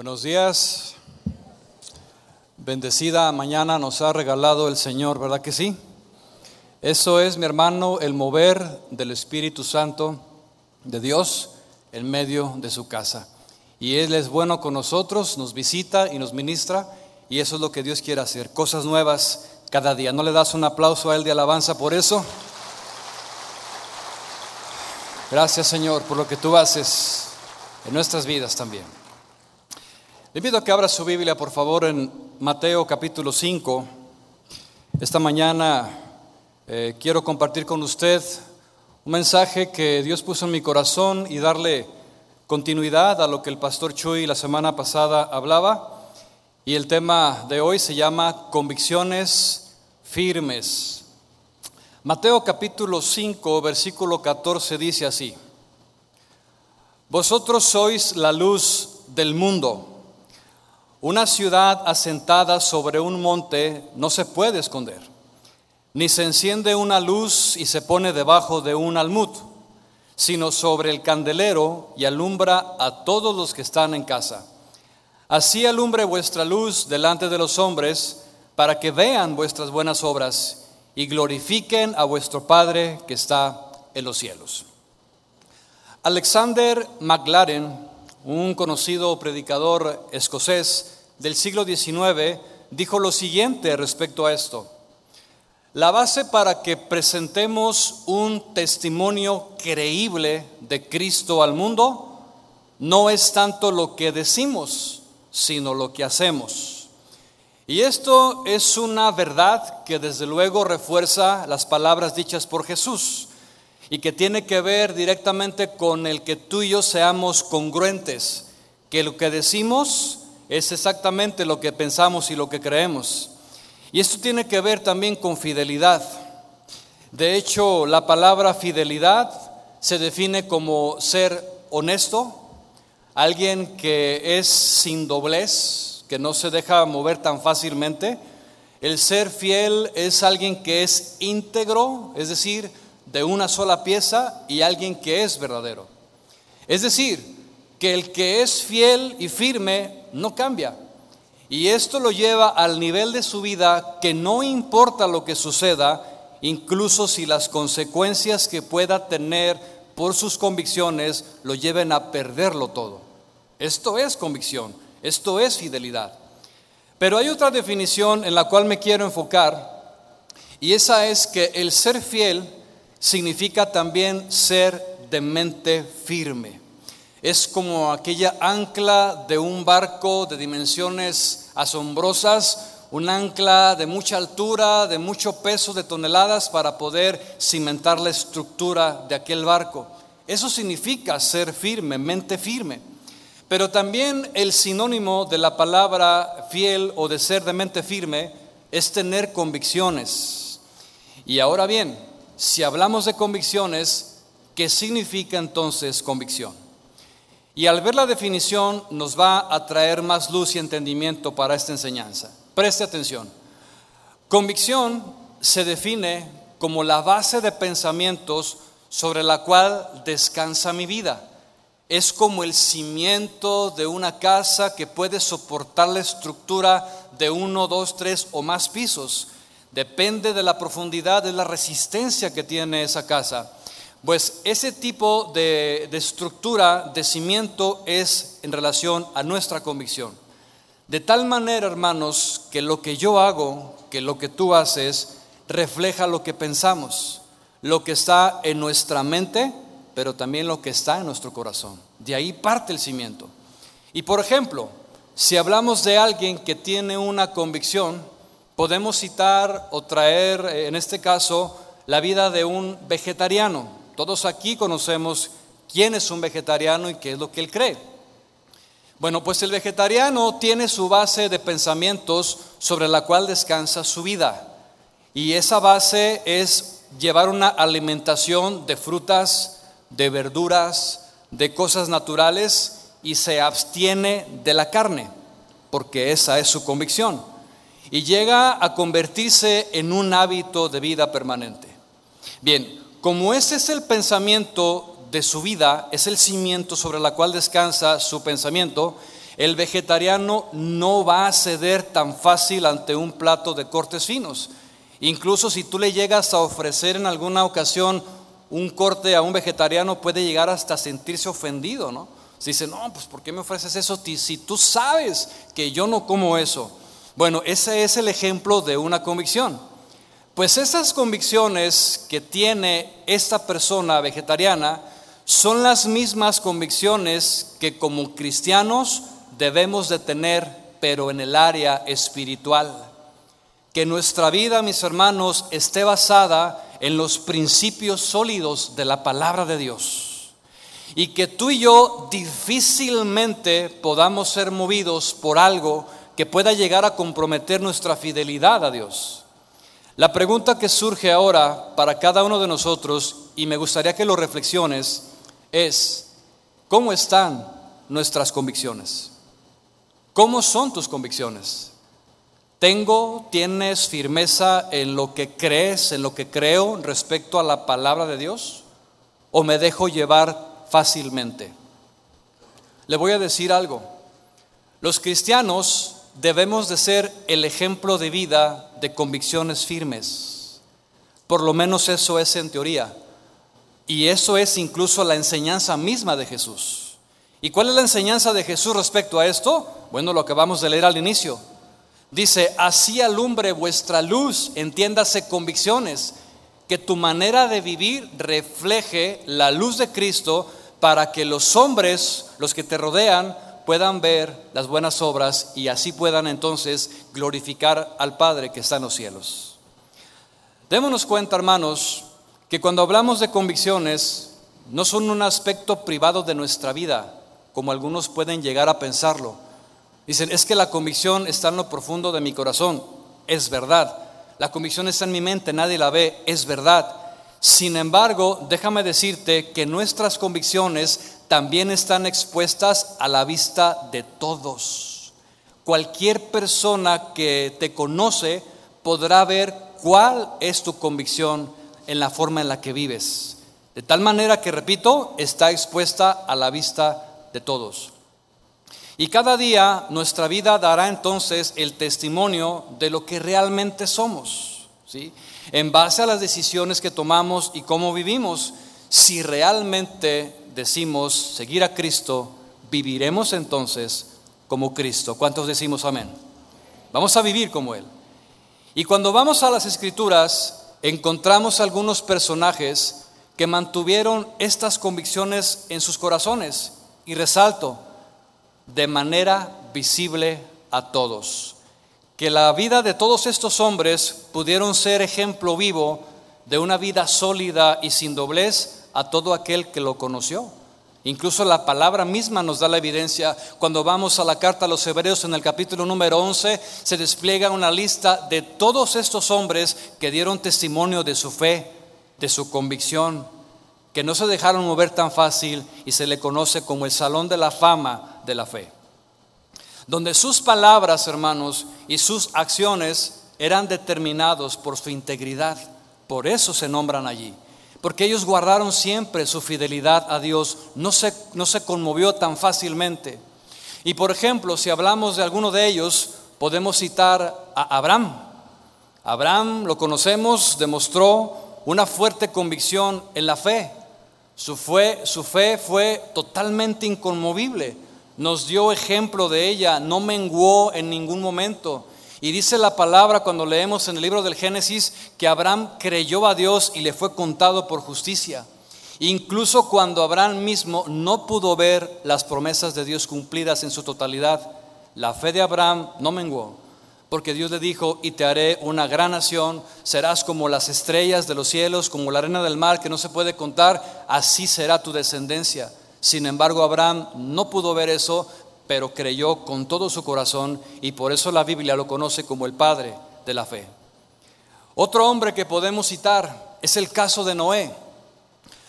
Buenos días. Bendecida mañana nos ha regalado el Señor, ¿verdad que sí? Eso es, mi hermano, el mover del Espíritu Santo de Dios en medio de su casa. Y Él es bueno con nosotros, nos visita y nos ministra, y eso es lo que Dios quiere hacer, cosas nuevas cada día. ¿No le das un aplauso a Él de alabanza por eso? Gracias Señor por lo que tú haces en nuestras vidas también. Le pido que abra su Biblia, por favor, en Mateo capítulo 5. Esta mañana eh, quiero compartir con usted un mensaje que Dios puso en mi corazón y darle continuidad a lo que el pastor Chuy la semana pasada hablaba. Y el tema de hoy se llama convicciones firmes. Mateo capítulo 5, versículo 14 dice así, Vosotros sois la luz del mundo. Una ciudad asentada sobre un monte no se puede esconder, ni se enciende una luz y se pone debajo de un almud sino sobre el candelero y alumbra a todos los que están en casa. Así alumbre vuestra luz delante de los hombres, para que vean vuestras buenas obras y glorifiquen a vuestro Padre que está en los cielos. Alexander MacLaren, un conocido predicador escocés del siglo XIX, dijo lo siguiente respecto a esto. La base para que presentemos un testimonio creíble de Cristo al mundo no es tanto lo que decimos, sino lo que hacemos. Y esto es una verdad que desde luego refuerza las palabras dichas por Jesús y que tiene que ver directamente con el que tú y yo seamos congruentes, que lo que decimos es exactamente lo que pensamos y lo que creemos. Y esto tiene que ver también con fidelidad. De hecho, la palabra fidelidad se define como ser honesto, alguien que es sin doblez, que no se deja mover tan fácilmente. El ser fiel es alguien que es íntegro, es decir, de una sola pieza, y alguien que es verdadero. Es decir, que el que es fiel y firme no cambia. Y esto lo lleva al nivel de su vida que no importa lo que suceda, incluso si las consecuencias que pueda tener por sus convicciones lo lleven a perderlo todo. Esto es convicción, esto es fidelidad. Pero hay otra definición en la cual me quiero enfocar, y esa es que el ser fiel significa también ser de mente firme. Es como aquella ancla de un barco de dimensiones asombrosas, un ancla de mucha altura, de mucho peso de toneladas para poder cimentar la estructura de aquel barco. Eso significa ser firme, mente firme. Pero también el sinónimo de la palabra fiel o de ser de mente firme es tener convicciones. Y ahora bien, si hablamos de convicciones, ¿qué significa entonces convicción? Y al ver la definición nos va a traer más luz y entendimiento para esta enseñanza. Preste atención. Convicción se define como la base de pensamientos sobre la cual descansa mi vida. Es como el cimiento de una casa que puede soportar la estructura de uno, dos, tres o más pisos. Depende de la profundidad, de la resistencia que tiene esa casa. Pues ese tipo de, estructura, de cimiento, es en relación a nuestra convicción. De tal manera, hermanos, que lo que yo hago, que lo que tú haces, refleja lo que pensamos, lo que está en nuestra mente, pero también lo que está en nuestro corazón. De ahí parte el cimiento. Y por ejemplo, si hablamos de alguien que tiene una convicción, podemos citar o traer, en este caso, la vida de un vegetariano. Todos aquí conocemos quién es un vegetariano y qué es lo que él cree. Bueno, pues el vegetariano tiene su base de pensamientos sobre la cual descansa su vida. Y esa base es llevar una alimentación de frutas, de verduras, de cosas naturales y se abstiene de la carne, porque esa es su convicción. Y llega a convertirse en un hábito de vida permanente. Bien, como ese es el pensamiento de su vida, es el cimiento sobre la cual descansa su pensamiento, el vegetariano no va a ceder tan fácil ante un plato de cortes finos. Incluso si tú le llegas a ofrecer en alguna ocasión un corte a un vegetariano, puede llegar hasta sentirse ofendido, ¿no? Si dice, no, pues ¿por qué me ofreces eso si tú sabes que yo no como eso? Bueno, ese es el ejemplo de una convicción. Pues esas convicciones que tiene esta persona vegetariana son las mismas convicciones que como cristianos debemos de tener, pero en el área espiritual. Que nuestra vida, mis hermanos, esté basada en los principios sólidos de la palabra de Dios. Y que tú y yo difícilmente podamos ser movidos por algo que pueda llegar a comprometer nuestra fidelidad a Dios. La pregunta que surge ahora para cada uno de nosotros, y me gustaría que lo reflexiones, es, ¿cómo están nuestras convicciones? ¿Cómo son tus convicciones? ¿Tengo, tienes firmeza en lo que crees, en lo que creo respecto a la palabra de Dios? ¿O me dejo llevar fácilmente? Le voy a decir algo. Los cristianos debemos de ser el ejemplo de vida de convicciones firmes. Por lo menos eso es en teoría. Y eso es incluso la enseñanza misma de Jesús. ¿Y cuál es la enseñanza de Jesús respecto a esto? Bueno, lo acabamos de leer al inicio. Dice, así alumbre vuestra luz, entiéndase convicciones, que tu manera de vivir refleje la luz de Cristo para que los hombres, los que te rodean, puedan ver las buenas obras y así puedan entonces glorificar al Padre que está en los cielos. Démonos cuenta, hermanos, que cuando hablamos de convicciones, no son un aspecto privado de nuestra vida, como algunos pueden llegar a pensarlo. Dicen, es que la convicción está en lo profundo de mi corazón. Es verdad. La convicción está en mi mente, nadie la ve. Es verdad. Sin embargo, déjame decirte que nuestras convicciones también están expuestas a la vista de todos. Cualquier persona que te conoce podrá ver cuál es tu convicción en la forma en la que vives. De tal manera que, repito, está expuesta a la vista de todos. Y cada día nuestra vida dará entonces el testimonio de lo que realmente somos, ¿sí? En base a las decisiones que tomamos y cómo vivimos, si realmente decimos seguir a Cristo, viviremos entonces como Cristo. ¿Cuántos decimos amén? Vamos a vivir como Él. Y cuando vamos a las escrituras, encontramos algunos personajes que mantuvieron estas convicciones en sus corazones y resalto, de manera visible a todos. Que la vida de todos estos hombres pudieron ser ejemplo vivo de una vida sólida y sin doblez a todo aquel que lo conoció. Incluso la palabra misma nos da la evidencia. Cuando vamos a la carta a los Hebreos en el capítulo número 11, se despliega una lista de todos estos hombres que dieron testimonio de su fe, de su convicción, que no se dejaron mover tan fácil y se le conoce como el Salón de la Fama de la Fe, donde sus palabras, hermanos, y sus acciones eran determinados por su integridad. Por eso se nombran allí, porque ellos guardaron siempre su fidelidad a Dios, no se, no se conmovió tan fácilmente. Y por ejemplo, si hablamos de alguno de ellos, podemos citar a Abraham. Abraham, lo conocemos, demostró una fuerte convicción en la fe. Su fe, su fe fue totalmente inconmovible. Nos dio ejemplo de ella, no menguó en ningún momento. Y dice la palabra cuando leemos en el libro del Génesis que Abraham creyó a Dios y le fue contado por justicia. Incluso cuando Abraham mismo no pudo ver las promesas de Dios cumplidas en su totalidad, la fe de Abraham no menguó porque Dios le dijo, y te haré una gran nación, serás como las estrellas de los cielos, como la arena del mar que no se puede contar, así será tu descendencia. Sin embargo, Abraham no pudo ver eso, pero creyó con todo su corazón y por eso la Biblia lo conoce como el Padre de la fe. Otro hombre que podemos citar es el caso de Noé.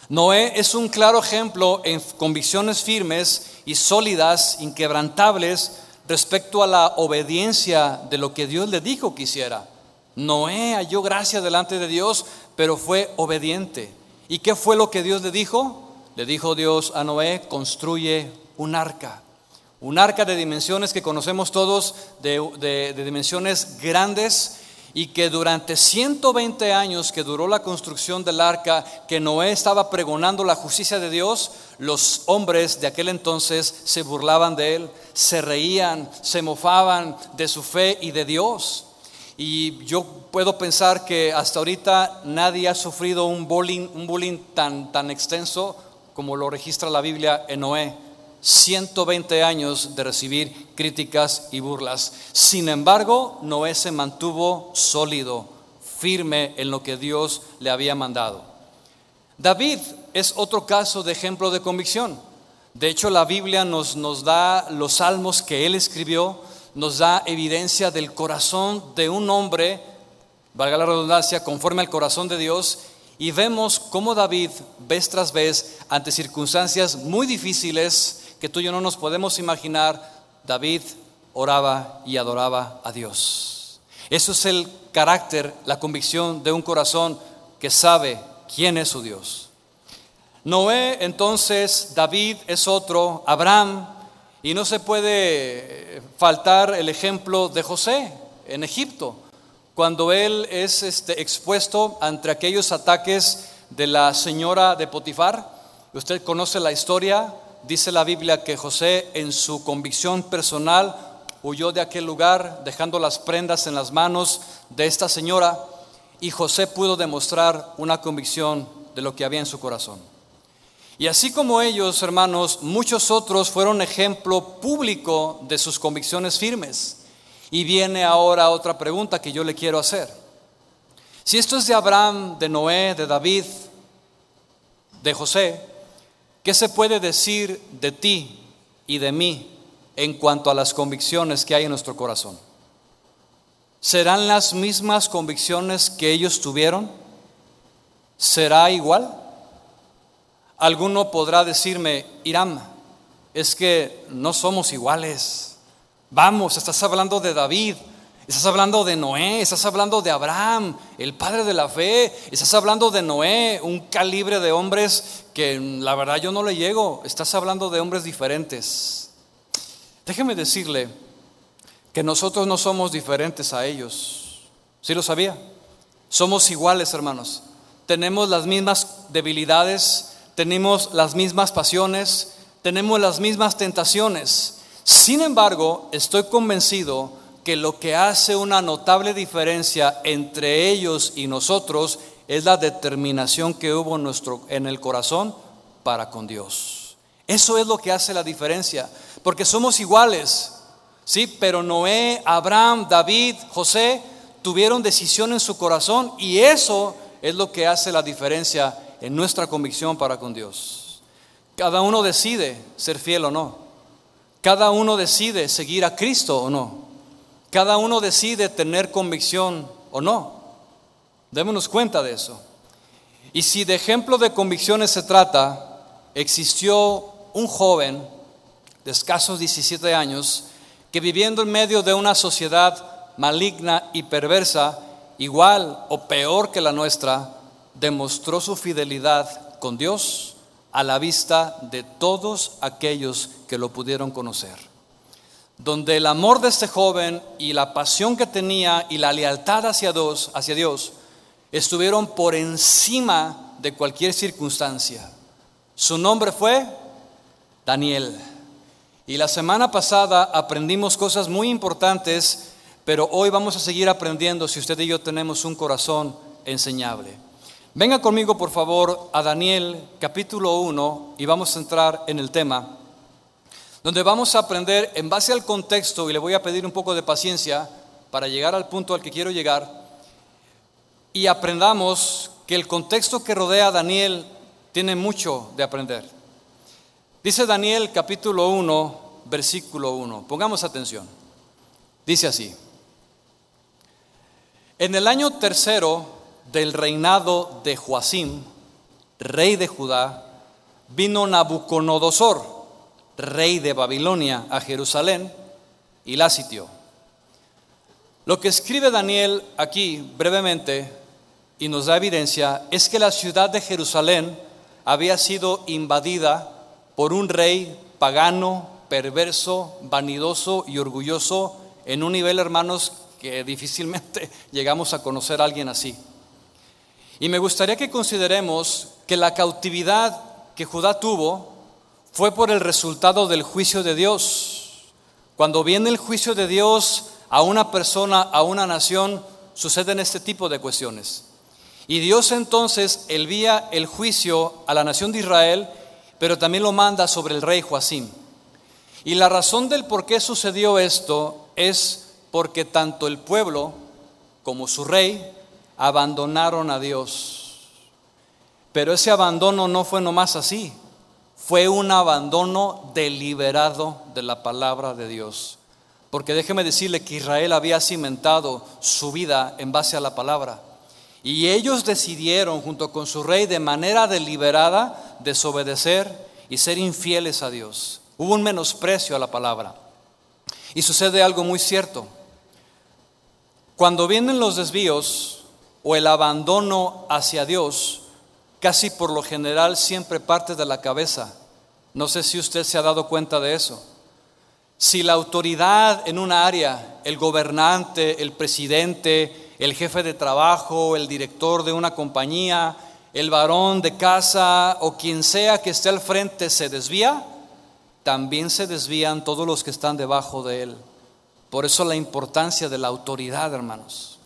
Noé es un claro ejemplo en convicciones firmes y sólidas, inquebrantables, respecto a la obediencia de lo que Dios le dijo que hiciera. Noé halló gracia delante de Dios, pero fue obediente. ¿Y qué fue lo que Dios le dijo? Le dijo Dios a Noé, construye un arca. Un arca de dimensiones que conocemos todos, de, dimensiones grandes, y que durante 120 años que duró la construcción del arca, que Noé estaba pregonando la justicia de Dios, los hombres de aquel entonces se burlaban de él, se reían, se mofaban de su fe y de Dios. Y yo puedo pensar que hasta ahorita nadie ha sufrido un bullying, un bullying tan, tan extenso como lo registra la Biblia en Noé. 120 años de recibir críticas y burlas. Sin embargo, Noé se mantuvo sólido, firme en lo que Dios le había mandado. David es otro caso de ejemplo de convicción. De hecho, la Biblia nos, nos da los salmos que él escribió, nos da evidencia del corazón de un hombre, valga la redundancia, conforme al corazón de Dios, y vemos cómo David, vez tras vez, ante circunstancias muy difíciles, que tú y yo no nos podemos imaginar, David oraba y adoraba a Dios. Eso es el carácter, la convicción de un corazón que sabe quién es su Dios. Noé, entonces, David es otro, Abraham, y no se puede faltar el ejemplo de José en Egipto, cuando él es este, expuesto ante aquellos ataques de la señora de Potifar. Usted conoce la historia, dice la Biblia que José en su convicción personal huyó de aquel lugar dejando las prendas en las manos de esta señora y José pudo demostrar una convicción de lo que había en su corazón. Y así como ellos, hermanos, muchos otros fueron ejemplo público de sus convicciones firmes. Y viene ahora otra pregunta que yo le quiero hacer. Si esto es de Abraham, de Noé, de David, de José, ¿Qué se puede decir de ti y de mí en cuanto a las convicciones que hay en nuestro corazón? ¿Serán las mismas convicciones que ellos tuvieron? ¿Será igual? Alguno podrá decirme, Irán, es que no somos iguales. Vamos, estás hablando de David, Estás hablando de Noé, estás hablando de Abraham, el padre de la fe, estás hablando de Noé, un calibre de hombres que la verdad yo no le llego, estás hablando de hombres diferentes. Déjeme decirle que nosotros no somos diferentes a ellos. ¿Sí lo sabía? Somos iguales, hermanos. Tenemos las mismas debilidades, tenemos las mismas pasiones, tenemos las mismas tentaciones. Sin embargo, estoy convencido que lo que hace una notable diferencia entre ellos y nosotros es la determinación que hubo en, nuestro, en el corazón para con Dios. Eso es lo que hace la diferencia, porque somos iguales, ¿sí? Pero Noé, Abraham, David, José tuvieron decisión en su corazón y eso es lo que hace la diferencia en nuestra convicción para con Dios. Cada uno decide ser fiel o no. Cada uno decide seguir a Cristo o no. Cada uno decide tener convicción o no. Démonos cuenta de eso. Y si de ejemplo de convicciones se trata, existió un joven de escasos 17 años que viviendo en medio de una sociedad maligna y perversa, igual o peor que la nuestra, demostró su fidelidad con Dios a la vista de todos aquellos que lo pudieron conocer donde el amor de este joven y la pasión que tenía y la lealtad hacia Dios, hacia Dios estuvieron por encima de cualquier circunstancia. Su nombre fue Daniel. Y la semana pasada aprendimos cosas muy importantes, pero hoy vamos a seguir aprendiendo si usted y yo tenemos un corazón enseñable. Venga conmigo por favor a Daniel capítulo 1 y vamos a entrar en el tema donde vamos a aprender en base al contexto, y le voy a pedir un poco de paciencia para llegar al punto al que quiero llegar, y aprendamos que el contexto que rodea a Daniel tiene mucho de aprender. Dice Daniel capítulo 1, versículo 1, pongamos atención, dice así, en el año tercero del reinado de Joacim, rey de Judá, vino Nabucodonosor, rey de Babilonia, a Jerusalén y la sitió. Lo que escribe Daniel aquí brevemente y nos da evidencia es que la ciudad de Jerusalén había sido invadida por un rey pagano, perverso, vanidoso y orgulloso en un nivel, hermanos, que difícilmente llegamos a conocer a alguien así. Y me gustaría que consideremos que la cautividad que Judá tuvo fue por el resultado del juicio de Dios. Cuando viene el juicio de Dios a una persona, a una nación, suceden este tipo de cuestiones. Y Dios entonces envía el juicio a la nación de Israel, pero también lo manda sobre el rey Joacim. Y la razón del por qué sucedió esto es porque tanto el pueblo como su rey abandonaron a Dios. Pero ese abandono no fue nomás así, fue un abandono deliberado de la palabra de Dios. Porque déjeme decirle que Israel había cimentado su vida en base a la palabra. Y ellos decidieron, junto con su rey, de manera deliberada, desobedecer y ser infieles a Dios. Hubo un menosprecio a la palabra. Y sucede algo muy cierto. Cuando vienen los desvíos o el abandono hacia Dios, casi por lo general siempre parte de la cabeza. No sé si usted se ha dado cuenta de eso. Si la autoridad en un área, el gobernante, el presidente, el jefe de trabajo, el director de una compañía, el varón de casa o quien sea que esté al frente se desvía, también se desvían todos los que están debajo de él. Por eso la importancia de la autoridad, hermanos.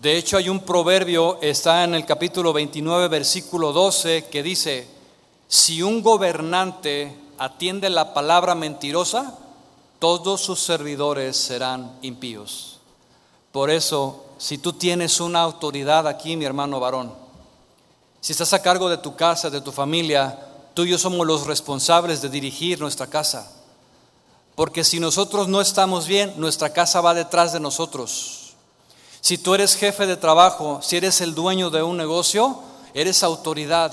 De hecho, hay un proverbio, está en el capítulo 29, versículo 12, que dice, si un gobernante atiende la palabra mentirosa, todos sus servidores serán impíos. Por eso, si tú tienes una autoridad aquí, mi hermano varón, si estás a cargo de tu casa, de tu familia, tú y yo somos los responsables de dirigir nuestra casa. Porque si nosotros no estamos bien, nuestra casa va detrás de nosotros. Si tú eres jefe de trabajo, si eres el dueño de un negocio, eres autoridad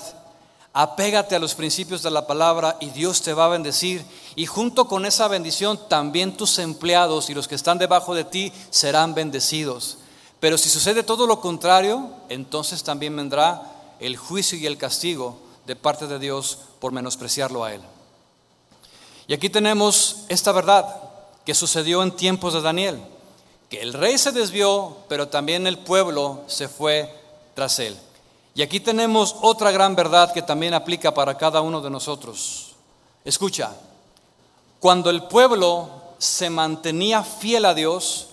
apégate a los principios de la palabra y Dios te va a bendecir. Y junto con esa bendición también tus empleados y los que están debajo de ti serán bendecidos. Pero si sucede todo lo contrario, entonces también vendrá el juicio y el castigo de parte de Dios por menospreciarlo a Él. Y aquí tenemos esta verdad que sucedió en tiempos de Daniel, que el rey se desvió, pero también el pueblo se fue tras él. Y aquí tenemos otra gran verdad que también aplica para cada uno de nosotros. Escucha, cuando el pueblo se mantenía fiel a Dios,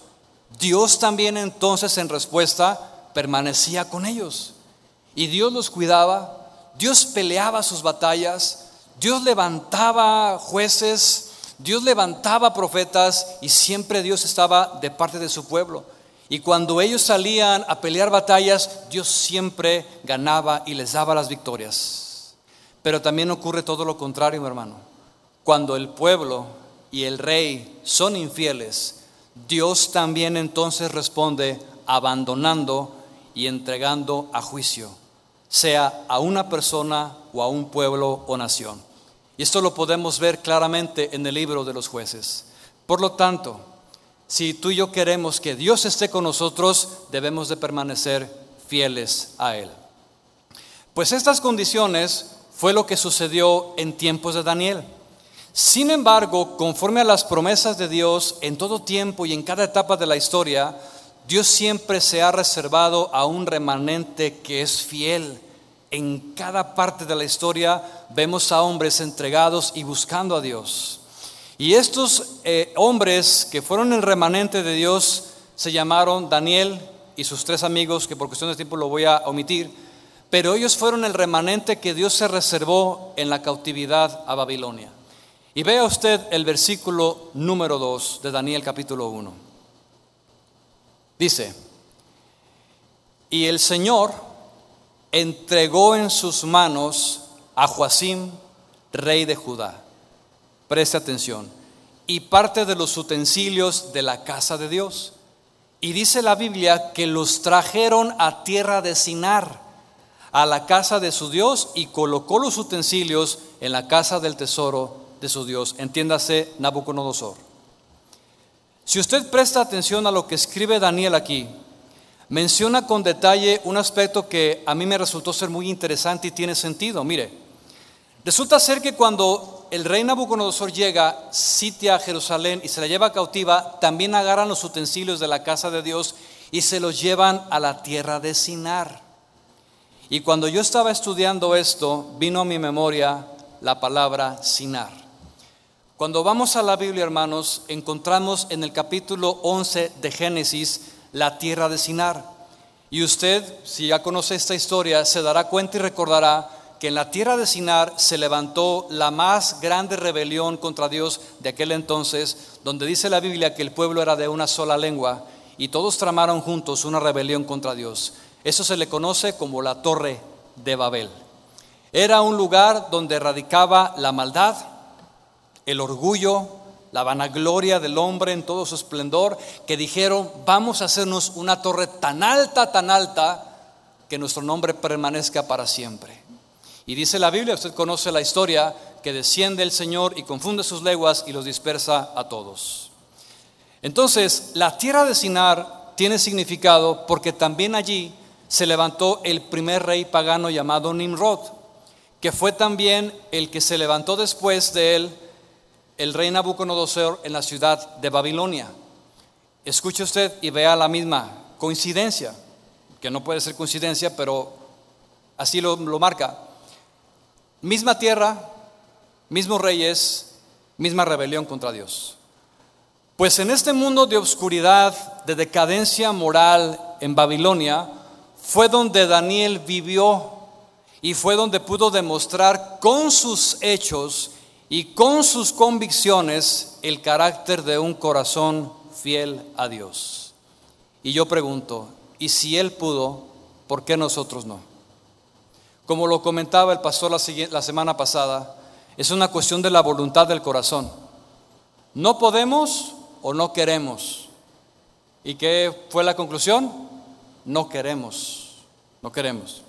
Dios también entonces en respuesta permanecía con ellos. Y Dios los cuidaba, Dios peleaba sus batallas, Dios levantaba jueces, Dios levantaba profetas y siempre Dios estaba de parte de su pueblo. Y cuando ellos salían a pelear batallas, Dios siempre ganaba y les daba las victorias. Pero también ocurre todo lo contrario, mi hermano. Cuando el pueblo y el rey son infieles, Dios también entonces responde abandonando y entregando a juicio, sea a una persona o a un pueblo o nación. Y esto lo podemos ver claramente en el libro de los jueces. Por lo tanto, si tú y yo queremos que Dios esté con nosotros, debemos de permanecer fieles a Él. Pues estas condiciones fue lo que sucedió en tiempos de Daniel. Sin embargo, conforme a las promesas de Dios, en todo tiempo y en cada etapa de la historia, Dios siempre se ha reservado a un remanente que es fiel. En cada parte de la historia vemos a hombres entregados y buscando a Dios. Y estos eh, hombres que fueron el remanente de Dios se llamaron Daniel y sus tres amigos, que por cuestión de tiempo lo voy a omitir, pero ellos fueron el remanente que Dios se reservó en la cautividad a Babilonia. Y vea usted el versículo número 2 de Daniel capítulo 1. Dice, y el Señor entregó en sus manos a Joacim, rey de Judá Preste atención. Y parte de los utensilios de la casa de Dios. Y dice la Biblia que los trajeron a tierra de Sinar, a la casa de su Dios, y colocó los utensilios en la casa del tesoro de su Dios. Entiéndase Nabucodonosor. Si usted presta atención a lo que escribe Daniel aquí, menciona con detalle un aspecto que a mí me resultó ser muy interesante y tiene sentido. Mire, resulta ser que cuando el rey Nabucodonosor llega, sitia a Jerusalén y se la lleva cautiva, también agarran los utensilios de la casa de Dios y se los llevan a la tierra de Sinar. Y cuando yo estaba estudiando esto, vino a mi memoria la palabra Sinar. Cuando vamos a la Biblia, hermanos, encontramos en el capítulo 11 de Génesis la tierra de Sinar. Y usted, si ya conoce esta historia, se dará cuenta y recordará que en la tierra de Sinar se levantó la más grande rebelión contra Dios de aquel entonces, donde dice la Biblia que el pueblo era de una sola lengua y todos tramaron juntos una rebelión contra Dios. Eso se le conoce como la torre de Babel. Era un lugar donde radicaba la maldad, el orgullo, la vanagloria del hombre en todo su esplendor, que dijeron, vamos a hacernos una torre tan alta, tan alta, que nuestro nombre permanezca para siempre. Y dice la Biblia, usted conoce la historia, que desciende el Señor y confunde sus leguas y los dispersa a todos. Entonces, la tierra de Sinar tiene significado porque también allí se levantó el primer rey pagano llamado Nimrod, que fue también el que se levantó después de él, el rey Nabucodonosor, en la ciudad de Babilonia. Escuche usted y vea la misma coincidencia, que no puede ser coincidencia, pero así lo, lo marca. Misma tierra, mismos reyes, misma rebelión contra Dios. Pues en este mundo de oscuridad, de decadencia moral en Babilonia, fue donde Daniel vivió y fue donde pudo demostrar con sus hechos y con sus convicciones el carácter de un corazón fiel a Dios. Y yo pregunto, ¿y si él pudo, por qué nosotros no? Como lo comentaba el pastor la, semana pasada, es una cuestión de la voluntad del corazón. No podemos o no queremos. ¿Y qué fue la conclusión? No queremos, no queremos.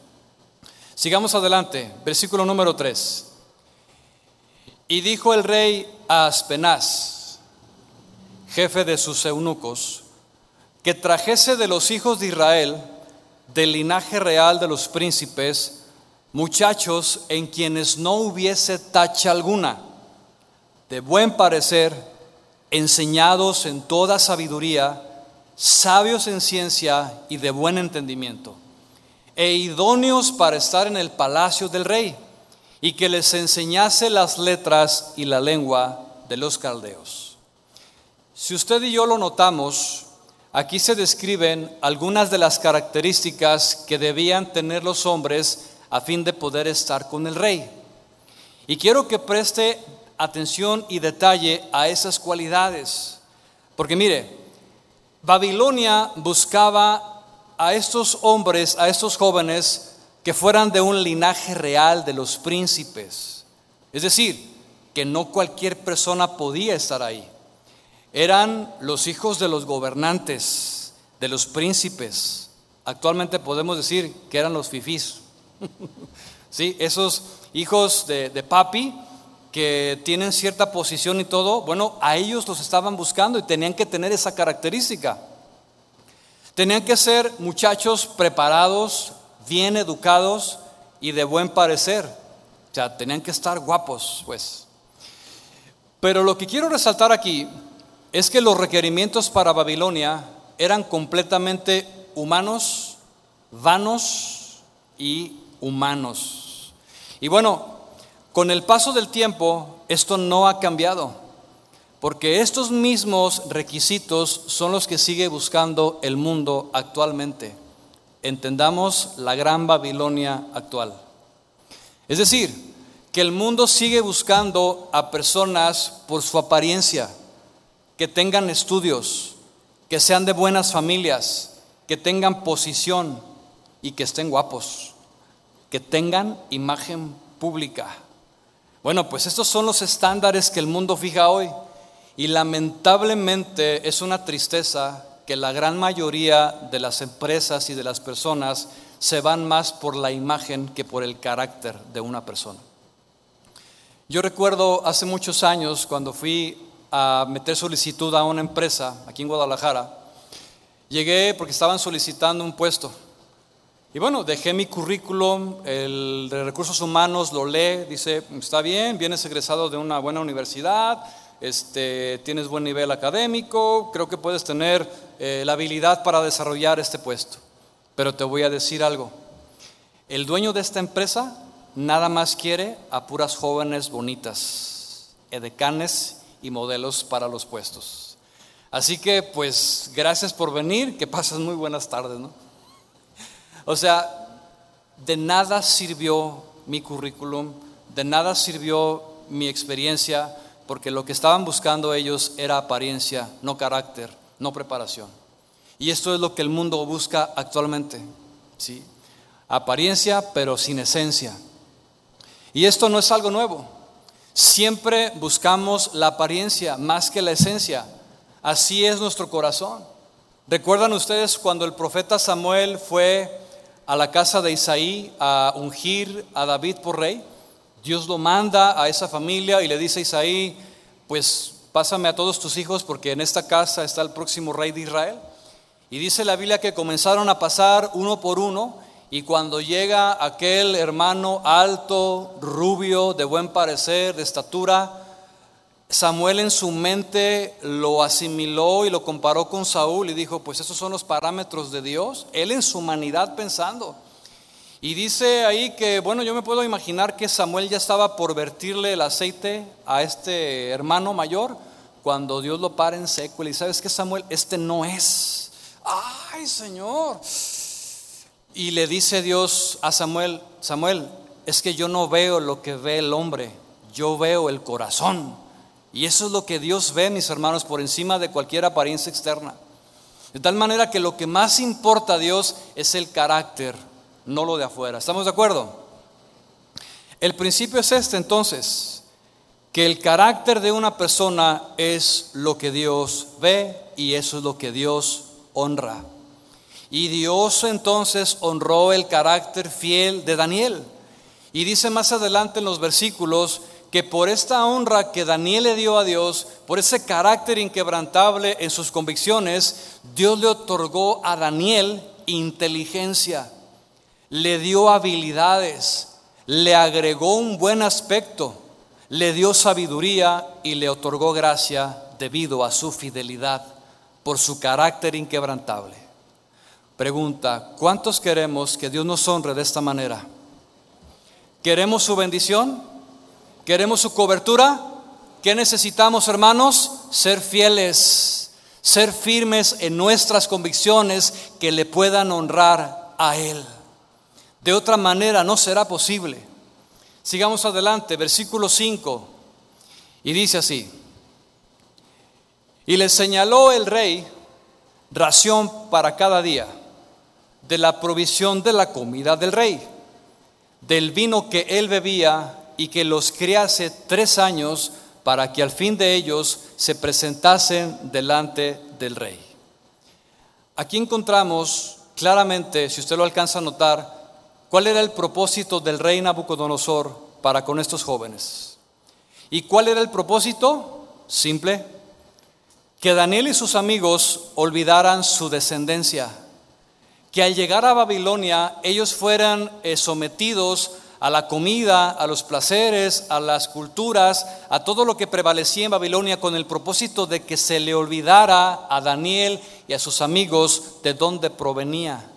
Sigamos adelante, versículo número 3. Y dijo el rey a Aspenaz, jefe de sus eunucos, que trajese de los hijos de Israel, del linaje real de los príncipes, muchachos en quienes no hubiese tacha alguna, de buen parecer, enseñados en toda sabiduría, sabios en ciencia y de buen entendimiento, e idóneos para estar en el palacio del rey, y que les enseñase las letras y la lengua de los caldeos. Si usted y yo lo notamos, aquí se describen algunas de las características que debían tener los hombres a fin de poder estar con el rey. Y quiero que preste atención y detalle a esas cualidades. Porque mire, Babilonia buscaba a estos hombres, a estos jóvenes, que fueran de un linaje real de los príncipes. Es decir, que no cualquier persona podía estar ahí. Eran los hijos de los gobernantes, de los príncipes. Actualmente podemos decir que eran los fifís. sí, esos hijos de, de papi que tienen cierta posición y todo, bueno, a ellos los estaban buscando y tenían que tener esa característica. Tenían que ser muchachos preparados, bien educados y de buen parecer. O sea, tenían que estar guapos, pues. Pero lo que quiero resaltar aquí es que los requerimientos para Babilonia eran completamente humanos, vanos y humanos. Y bueno, con el paso del tiempo esto no ha cambiado, porque estos mismos requisitos son los que sigue buscando el mundo actualmente. Entendamos la gran Babilonia actual. Es decir, que el mundo sigue buscando a personas por su apariencia, que tengan estudios, que sean de buenas familias, que tengan posición y que estén guapos que tengan imagen pública. Bueno, pues estos son los estándares que el mundo fija hoy. Y lamentablemente es una tristeza que la gran mayoría de las empresas y de las personas se van más por la imagen que por el carácter de una persona. Yo recuerdo hace muchos años cuando fui a meter solicitud a una empresa aquí en Guadalajara, llegué porque estaban solicitando un puesto Y bueno, dejé mi currículum, el de recursos humanos lo lee, dice, está bien, vienes egresado de una buena universidad, este, tienes buen nivel académico, creo que puedes tener eh, la habilidad para desarrollar este puesto. Pero te voy a decir algo, el dueño de esta empresa nada más quiere a puras jóvenes bonitas, edecanes y modelos para los puestos. Así que pues gracias por venir, que pases muy buenas tardes. O sea, de nada sirvió mi currículum, de nada sirvió mi experiencia, porque lo que estaban buscando ellos era apariencia, no carácter, no preparación. Y esto es lo que el mundo busca actualmente, ¿sí? Apariencia, pero sin esencia. Y esto no es algo nuevo. Siempre buscamos la apariencia más que la esencia. Así es nuestro corazón. ¿Recuerdan ustedes cuando el profeta Samuel fue a la casa de Isaí a ungir a David por rey? Dios lo manda a esa familia y le dice a Isaí, pues pásame a todos tus hijos porque en esta casa está el próximo rey de Israel. Y dice la Biblia que comenzaron a pasar uno por uno y cuando llega aquel hermano alto, rubio, de buen parecer, de estatura, Samuel en su mente lo asimiló y lo comparó con Saúl y dijo, pues esos son los parámetros de Dios. Él en su humanidad pensando. Y dice ahí que, bueno, yo me puedo imaginar que Samuel ya estaba por vertirle el aceite a este hermano mayor cuando Dios lo para en seco y ¿sabes qué Samuel? Este no es. Ay, Señor. Y le dice Dios a Samuel, Samuel, es que yo no veo lo que ve el hombre, yo veo el corazón. Y eso es lo que Dios ve, mis hermanos, por encima de cualquier apariencia externa. De tal manera que lo que más importa a Dios es el carácter no lo de afuera. ¿Estamos de acuerdo? El principio es este entonces, que el carácter de una persona es lo que Dios ve y eso es lo que Dios honra. Y Dios entonces honró el carácter fiel de Daniel. Y dice más adelante en los versículos que por esta honra que Daniel le dio a Dios, por ese carácter inquebrantable en sus convicciones, Dios le otorgó a Daniel inteligencia le dio habilidades, le agregó un buen aspecto, le dio sabiduría y le otorgó gracia debido a su fidelidad por su carácter inquebrantable. Pregunta, ¿cuántos queremos que Dios nos honre de esta manera? ¿Queremos su bendición? ¿Queremos su cobertura? ¿Qué necesitamos, hermanos? Ser fieles, ser firmes en nuestras convicciones que le puedan honrar a Él. De otra manera no será posible. Sigamos adelante, versículo 5. Y dice así. Y le señaló el rey ración para cada día de la provisión de la comida del rey, del vino que él bebía y que los criase tres años para que al fin de ellos se presentasen delante del rey. Aquí encontramos claramente, si usted lo alcanza a notar, ¿Cuál era el propósito del rey Nabucodonosor para con estos jóvenes? ¿Y cuál era el propósito? Simple, que Daniel y sus amigos olvidaran su descendencia, que al llegar a Babilonia ellos fueran eh, sometidos a la comida, a los placeres, a las culturas, a todo lo que prevalecía en Babilonia con el propósito de que se le olvidara a Daniel y a sus amigos de dónde provenía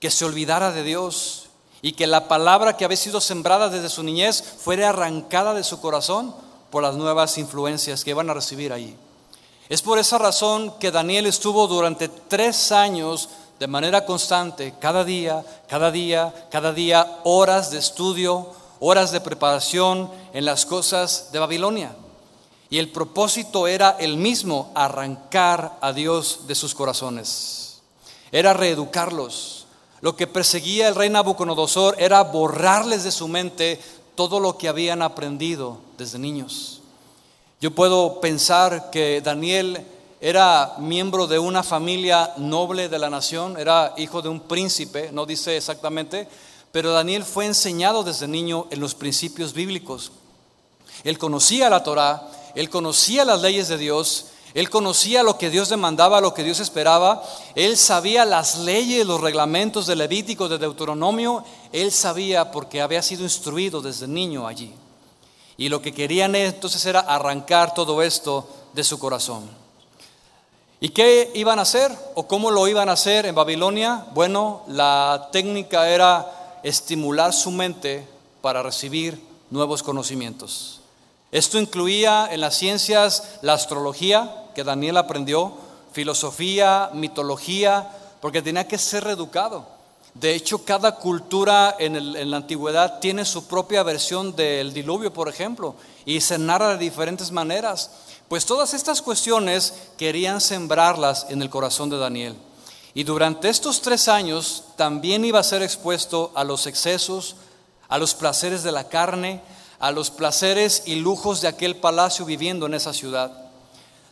que se olvidara de Dios y que la palabra que había sido sembrada desde su niñez fuera arrancada de su corazón por las nuevas influencias que iban a recibir ahí. Es por esa razón que Daniel estuvo durante tres años de manera constante, cada día, cada día, cada día, horas de estudio, horas de preparación en las cosas de Babilonia. Y el propósito era el mismo, arrancar a Dios de sus corazones. Era reeducarlos lo que perseguía el rey Nabucodonosor era borrarles de su mente todo lo que habían aprendido desde niños. Yo puedo pensar que Daniel era miembro de una familia noble de la nación, era hijo de un príncipe, no dice exactamente, pero Daniel fue enseñado desde niño en los principios bíblicos. Él conocía la Torá, él conocía las leyes de Dios, Él conocía lo que Dios demandaba, lo que Dios esperaba. Él sabía las leyes, los reglamentos de Levítico, de Deuteronomio. Él sabía porque había sido instruido desde niño allí. Y lo que querían entonces era arrancar todo esto de su corazón. ¿Y qué iban a hacer o cómo lo iban a hacer en Babilonia? Bueno, la técnica era estimular su mente para recibir nuevos conocimientos. Esto incluía en las ciencias la astrología, que Daniel aprendió, filosofía, mitología, porque tenía que ser reeducado. De hecho, cada cultura en, la antigüedad tiene su propia versión del diluvio, por ejemplo, y se narra de diferentes maneras. Pues todas estas cuestiones querían sembrarlas en el corazón de Daniel. Y durante estos tres años también iba a ser expuesto a los excesos, a los placeres de la carne, a los placeres y lujos de aquel palacio viviendo en esa ciudad.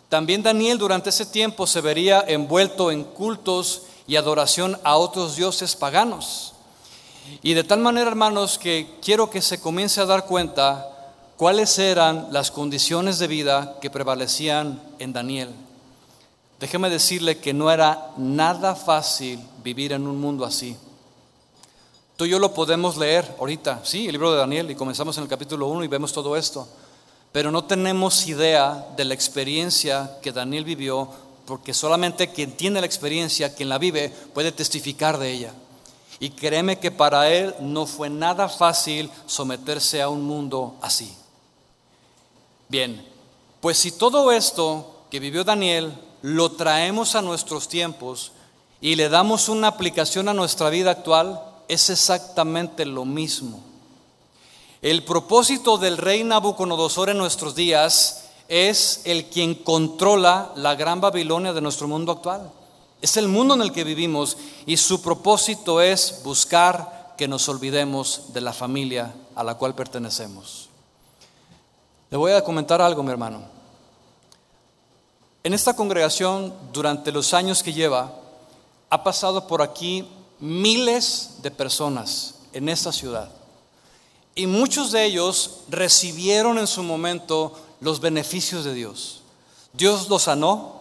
También Daniel durante ese tiempo se vería envuelto en cultos y adoración a otros dioses paganos. Y de tal manera, hermanos, que quiero que se comience a dar cuenta cuáles eran las condiciones de vida que prevalecían en Daniel. Déjeme decirle que no era nada fácil vivir en un mundo así. Tú y yo lo podemos leer ahorita, sí, el libro de Daniel, y comenzamos en el capítulo 1 y vemos todo esto pero no tenemos idea de la experiencia que Daniel vivió, porque solamente quien tiene la experiencia, quien la vive, puede testificar de ella. Y créeme que para él no fue nada fácil someterse a un mundo así. Bien, pues si todo esto que vivió Daniel lo traemos a nuestros tiempos y le damos una aplicación a nuestra vida actual, es exactamente lo mismo. El propósito del rey Nabucodonosor en nuestros días es el quien controla la gran Babilonia de nuestro mundo actual. Es el mundo en el que vivimos y su propósito es buscar que nos olvidemos de la familia a la cual pertenecemos. Le voy a comentar algo, mi hermano. En esta congregación, durante los años que lleva, ha pasado por aquí miles de personas en esta ciudad. Y muchos de ellos recibieron en su momento los beneficios de Dios. Dios los sanó,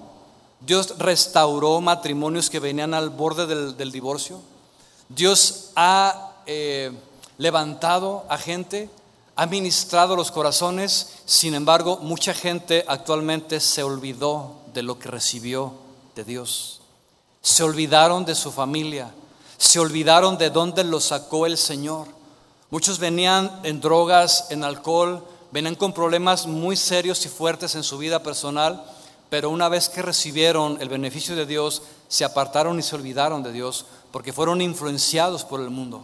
Dios restauró matrimonios que venían al borde del, divorcio, Dios ha eh, levantado a gente, ha ministrado los corazones, sin embargo mucha gente actualmente se olvidó de lo que recibió de Dios, se olvidaron de su familia, se olvidaron de dónde los sacó el Señor. Muchos venían en drogas, en alcohol, venían con problemas muy serios y fuertes en su vida personal, pero una vez que recibieron el beneficio de Dios, se apartaron y se olvidaron de Dios porque fueron influenciados por el mundo.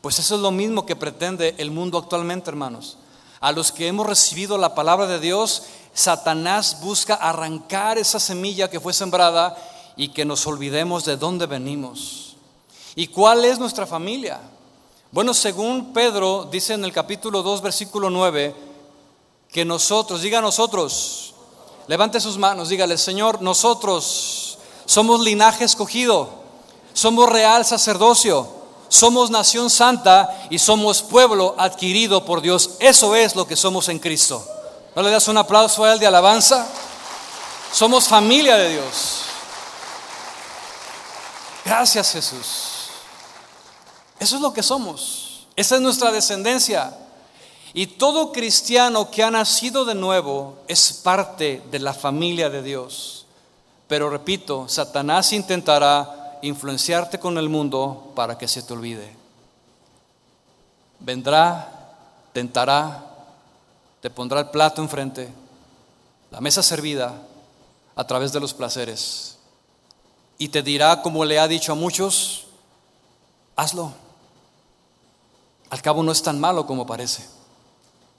Pues eso es lo mismo que pretende el mundo actualmente, hermanos. A los que hemos recibido la palabra de Dios, Satanás busca arrancar esa semilla que fue sembrada y que nos olvidemos de dónde venimos. ¿Y cuál es nuestra familia? Bueno, según Pedro dice en el capítulo 2, versículo 9, que nosotros, diga nosotros, levante sus manos, dígale, Señor, nosotros somos linaje escogido, somos real sacerdocio, somos nación santa y somos pueblo adquirido por Dios. Eso es lo que somos en Cristo. ¿No le das un aplauso a Él de alabanza? Somos familia de Dios. Gracias Jesús. Eso es lo que somos. Esa es nuestra descendencia. Y todo cristiano que ha nacido de nuevo es parte de la familia de Dios. Pero repito, Satanás intentará influenciarte con el mundo para que se te olvide. Vendrá, tentará, te pondrá el plato enfrente, la mesa servida a través de los placeres. Y te dirá, como le ha dicho a muchos, hazlo. Al cabo no es tan malo como parece.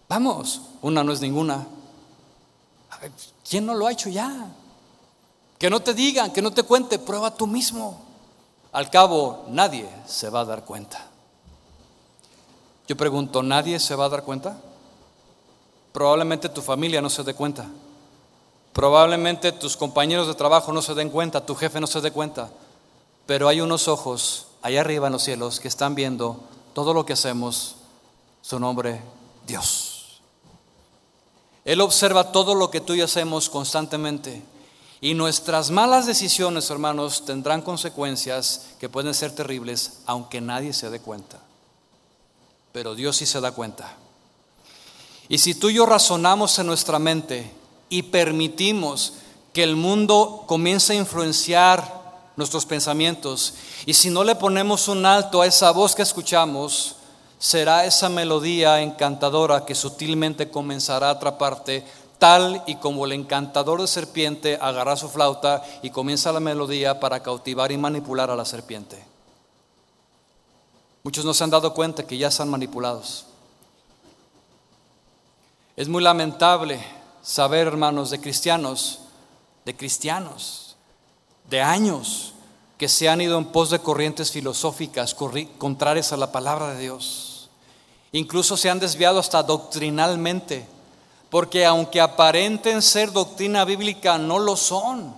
Vamos, una no es ninguna. ¿Quién no lo ha hecho ya? Que no te digan, que no te cuente, prueba tú mismo. Al cabo, nadie se va a dar cuenta. Yo pregunto, ¿nadie se va a dar cuenta? Probablemente tu familia no se dé cuenta. Probablemente tus compañeros de trabajo no se den cuenta, tu jefe no se dé cuenta. Pero hay unos ojos allá arriba en los cielos que están viendo todo lo que hacemos, su nombre, Dios. Él observa todo lo que tú y hacemos constantemente. Y nuestras malas decisiones, hermanos, tendrán consecuencias que pueden ser terribles, aunque nadie se dé cuenta. Pero Dios sí se da cuenta. Y si tú y yo razonamos en nuestra mente y permitimos que el mundo comience a influenciar nuestros pensamientos, y si no le ponemos un alto a esa voz que escuchamos, será esa melodía encantadora que sutilmente comenzará a atraparte, tal y como el encantador de serpiente agarra su flauta y comienza la melodía para cautivar y manipular a la serpiente. Muchos no se han dado cuenta que ya están manipulados. Es muy lamentable saber, hermanos, de cristianos, de cristianos, de años, que se han ido en pos de corrientes filosóficas contrarias a la palabra de Dios. Incluso se han desviado hasta doctrinalmente, porque aunque aparenten ser doctrina bíblica, no lo son.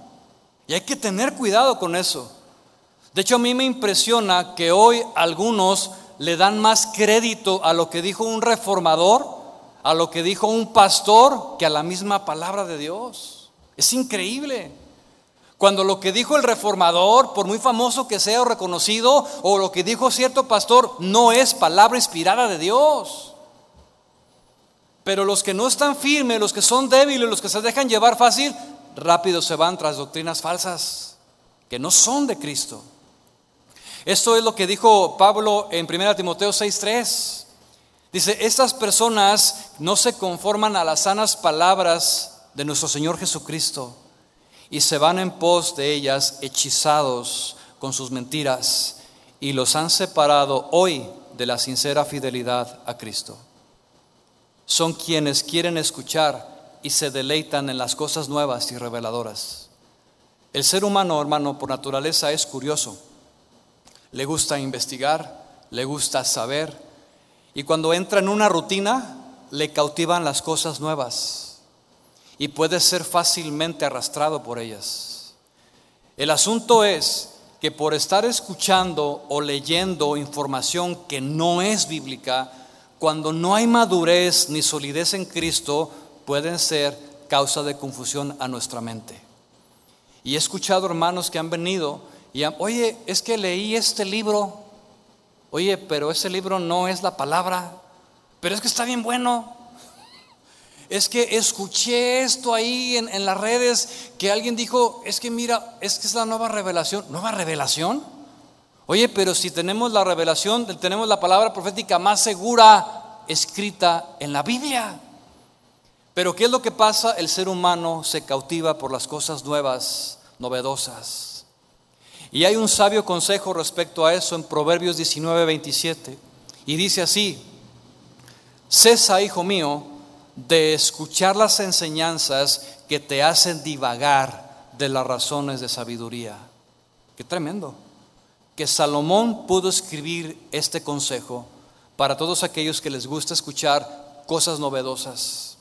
Y hay que tener cuidado con eso. De hecho, a mí me impresiona que hoy algunos le dan más crédito a lo que dijo un reformador a lo que dijo un pastor que a la misma palabra de Dios. Es increíble. Cuando lo que dijo el reformador, por muy famoso que sea o reconocido, o lo que dijo cierto pastor, no es palabra inspirada de Dios. Pero los que no están firmes, los que son débiles, los que se dejan llevar fácil, rápido se van tras doctrinas falsas que no son de Cristo. Esto es lo que dijo Pablo en 1 Timoteo 6:3. Dice, estas personas no se conforman a las sanas palabras de nuestro Señor Jesucristo y se van en pos de ellas hechizados con sus mentiras y los han separado hoy de la sincera fidelidad a Cristo. Son quienes quieren escuchar y se deleitan en las cosas nuevas y reveladoras. El ser humano, hermano, por naturaleza es curioso. Le gusta investigar, le gusta saber, y cuando entra en una rutina, le cautivan las cosas nuevas y puede ser fácilmente arrastrado por ellas. El asunto es que por estar escuchando o leyendo información que no es bíblica, cuando no hay madurez ni solidez en Cristo, pueden ser causa de confusión a nuestra mente. Y he escuchado hermanos que han venido y han, oye, es que leí este libro Oye, pero ese libro no es la palabra, pero es que está bien bueno. Es que escuché esto ahí en, las redes que alguien dijo, es que mira, es que es la nueva revelación. ¿Nueva revelación? Oye, pero si tenemos la revelación, tenemos la palabra profética más segura escrita en la Biblia. Pero ¿qué es lo que pasa? El ser humano se cautiva por las cosas nuevas, novedosas. Y hay un sabio consejo respecto a eso en Proverbios 19, 27. Y dice así, cesa, hijo mío, de escuchar las enseñanzas que te hacen divagar de las razones de sabiduría. Qué tremendo. Que Salomón pudo escribir este consejo para todos aquellos que les gusta escuchar cosas novedosas.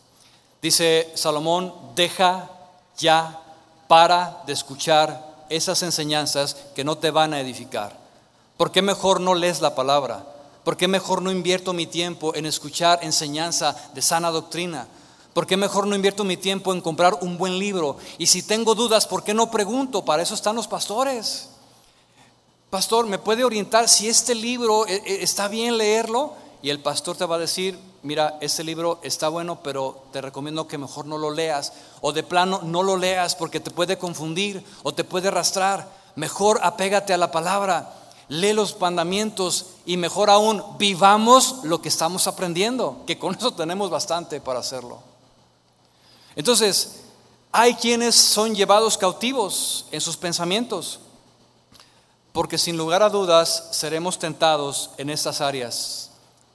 Dice Salomón, deja ya para de escuchar esas enseñanzas que no te van a edificar? ¿Por qué mejor no lees la palabra? ¿Por qué mejor no invierto mi tiempo en escuchar enseñanza de sana doctrina? ¿Por qué mejor no invierto mi tiempo en comprar un buen libro? Y si tengo dudas, ¿por qué no pregunto? Para eso están los pastores. Pastor, ¿me puede orientar si este libro eh, eh, está bien leerlo? Y el pastor te va a decir, mira, ese libro está bueno, pero te recomiendo que mejor no lo leas. O de plano, no lo leas porque te puede confundir o te puede arrastrar. Mejor apégate a la palabra, lee los mandamientos y mejor aún, vivamos lo que estamos aprendiendo, que con eso tenemos bastante para hacerlo. Entonces, hay quienes son llevados cautivos en sus pensamientos, porque sin lugar a dudas seremos tentados en estas áreas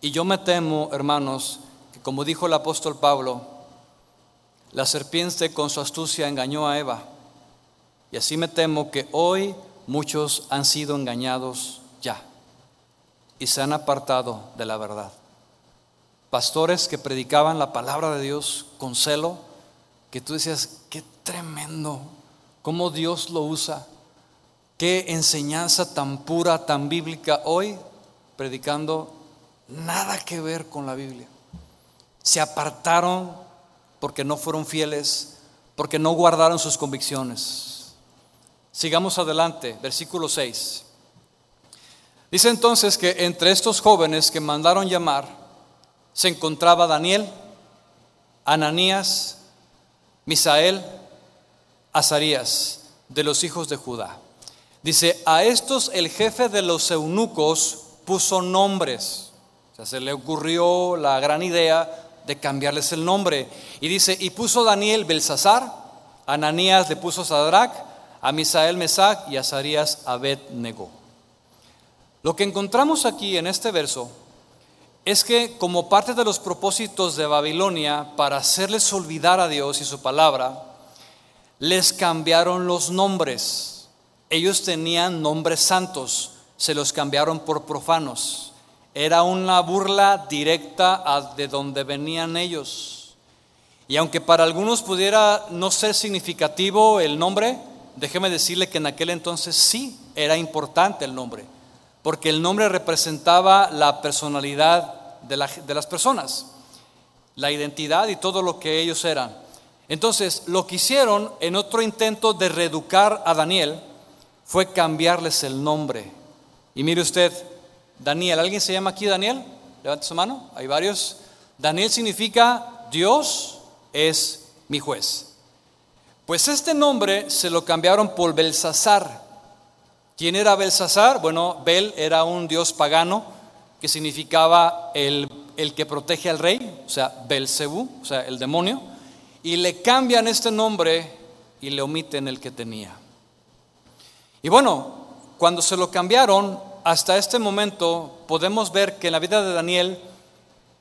y yo me temo, hermanos, que como dijo el apóstol Pablo, la serpiente con su astucia engañó a Eva. Y así me temo que hoy muchos han sido engañados ya y se han apartado de la verdad. Pastores que predicaban la palabra de Dios con celo, que tú decías, qué tremendo, cómo Dios lo usa, qué enseñanza tan pura, tan bíblica hoy, predicando nada que ver con la Biblia. Se apartaron porque no fueron fieles, porque no guardaron sus convicciones. Sigamos adelante, versículo 6. Dice entonces que entre estos jóvenes que mandaron llamar se encontraba Daniel, Ananías, Misael, Azarías, de los hijos de Judá. Dice, a estos el jefe de los eunucos puso nombres. O sea, se le ocurrió la gran idea de cambiarles el nombre. Y dice, y puso Daniel Belsasar, Ananías le puso Sadrach, a Misael Mesac y a Azarías Abed negó. Lo que encontramos aquí en este verso es que como parte de los propósitos de Babilonia para hacerles olvidar a Dios y su palabra, les cambiaron los nombres. Ellos tenían nombres santos, se los cambiaron por profanos. Era una burla directa de donde venían ellos. Y aunque para algunos pudiera no ser significativo el nombre, déjeme decirle que en aquel entonces sí era importante el nombre porque el nombre representaba la personalidad de, las personas, la identidad y todo lo que ellos eran. Entonces, lo que hicieron en otro intento de reeducar a Daniel fue cambiarles el nombre. Y mire usted, Daniel, ¿alguien se llama aquí Daniel? Levante su mano, hay varios. Daniel significa Dios es mi juez. Pues este nombre se lo cambiaron por Belsasar. ¿Quién era Belsasar? Bueno, Bel era un dios pagano que significaba el, el que protege al rey, o sea, Belcebú, o sea, el demonio, y le cambian este nombre y le omiten el que tenía. Y bueno, cuando se lo cambiaron, hasta este momento podemos ver que en la vida de Daniel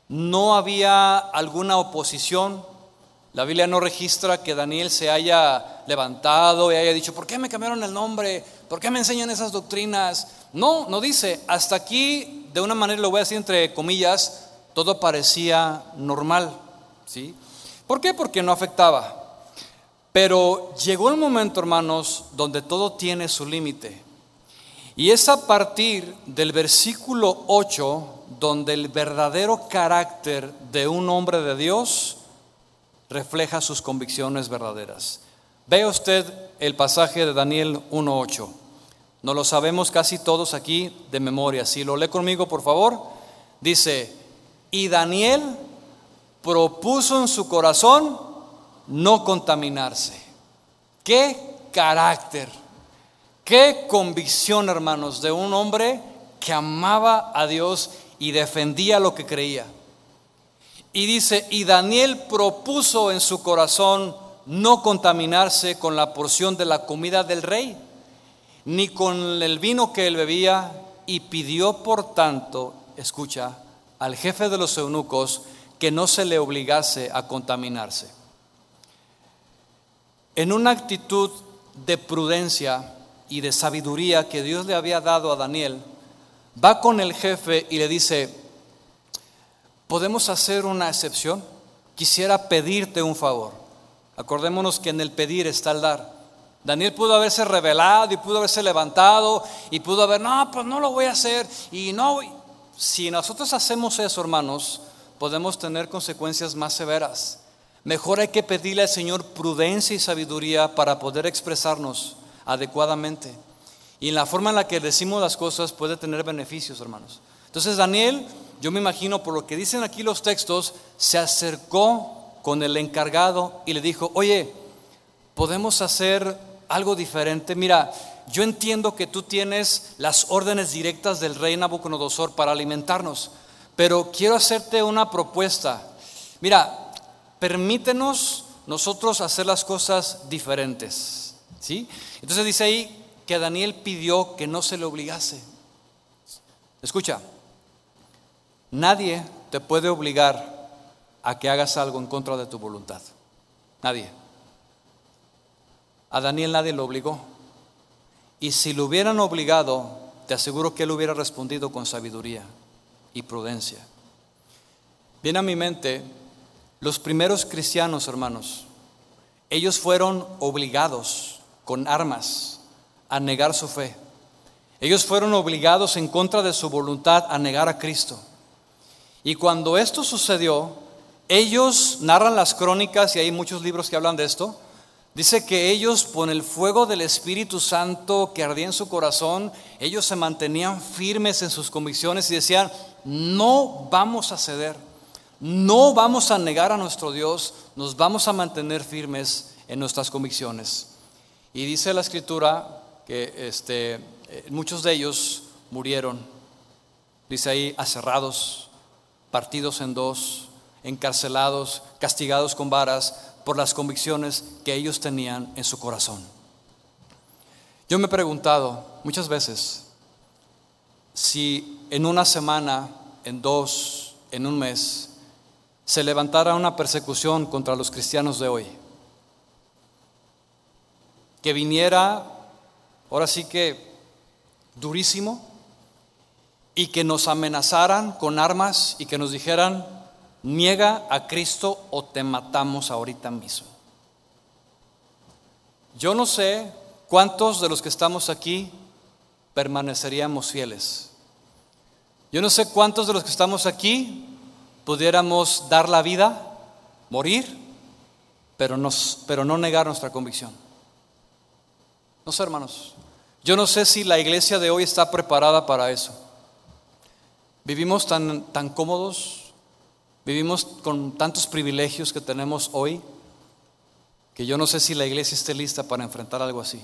no había alguna oposición. La Biblia no registra que Daniel se haya levantado y haya dicho, ¿por qué me cambiaron el nombre? ¿Por qué me enseñan esas doctrinas? No, no dice, hasta aquí, de una manera lo voy a decir entre comillas, todo parecía normal. ¿sí? ¿Por qué? Porque no afectaba. Pero llegó el momento, hermanos, donde todo tiene su límite. Y es a partir del versículo 8 donde el verdadero carácter de un hombre de Dios refleja sus convicciones verdaderas. Vea usted el pasaje de Daniel 1.8. No lo sabemos casi todos aquí de memoria. Si lo lee conmigo, por favor. Dice, y Daniel propuso en su corazón no contaminarse. ¿Qué carácter? ¿Qué convicción, hermanos, de un hombre que amaba a Dios y defendía lo que creía? Y dice, y Daniel propuso en su corazón no contaminarse con la porción de la comida del rey, ni con el vino que él bebía, y pidió por tanto, escucha, al jefe de los eunucos que no se le obligase a contaminarse. En una actitud de prudencia y de sabiduría que Dios le había dado a Daniel, va con el jefe y le dice, ¿podemos hacer una excepción? Quisiera pedirte un favor. Acordémonos que en el pedir está el dar. Daniel pudo haberse revelado y pudo haberse levantado y pudo haber, no, pues no lo voy a hacer. Y no, si nosotros hacemos eso, hermanos, podemos tener consecuencias más severas. Mejor hay que pedirle al Señor prudencia y sabiduría para poder expresarnos adecuadamente. Y en la forma en la que decimos las cosas puede tener beneficios, hermanos. Entonces Daniel, yo me imagino por lo que dicen aquí los textos, se acercó con el encargado y le dijo, oye, podemos hacer algo diferente. Mira, yo entiendo que tú tienes las órdenes directas del rey Nabucodonosor para alimentarnos, pero quiero hacerte una propuesta. Mira, permítenos nosotros hacer las cosas diferentes. ¿Sí? Entonces dice ahí que Daniel pidió que no se le obligase. Escucha, nadie te puede obligar a que hagas algo en contra de tu voluntad. Nadie. A Daniel nadie lo obligó. Y si lo hubieran obligado, te aseguro que él hubiera respondido con sabiduría y prudencia. Viene a mi mente los primeros cristianos, hermanos. Ellos fueron obligados con armas a negar su fe. Ellos fueron obligados en contra de su voluntad a negar a Cristo. Y cuando esto sucedió, ellos narran las crónicas, y hay muchos libros que hablan de esto, dice que ellos, con el fuego del Espíritu Santo que ardía en su corazón, ellos se mantenían firmes en sus convicciones y decían, no vamos a ceder, no vamos a negar a nuestro Dios, nos vamos a mantener firmes en nuestras convicciones. Y dice la escritura que este, eh, muchos de ellos murieron, dice ahí, aserrados, partidos en dos, encarcelados, castigados con varas por las convicciones que ellos tenían en su corazón. Yo me he preguntado muchas veces si en una semana, en dos, en un mes, se levantara una persecución contra los cristianos de hoy, que viniera, ahora sí que durísimo, y que nos amenazaran con armas y que nos dijeran, niega a Cristo o te matamos ahorita mismo. Yo no sé cuántos de los que estamos aquí permaneceríamos fieles. Yo no sé cuántos de los que estamos aquí pudiéramos dar la vida, morir, pero, no negar nuestra convicción. No sé, hermanos. Yo no sé si la iglesia de hoy está preparada para eso. Vivimos tan, tan cómodos, vivimos con tantos privilegios que tenemos hoy, que yo no sé si la iglesia esté lista para enfrentar algo así.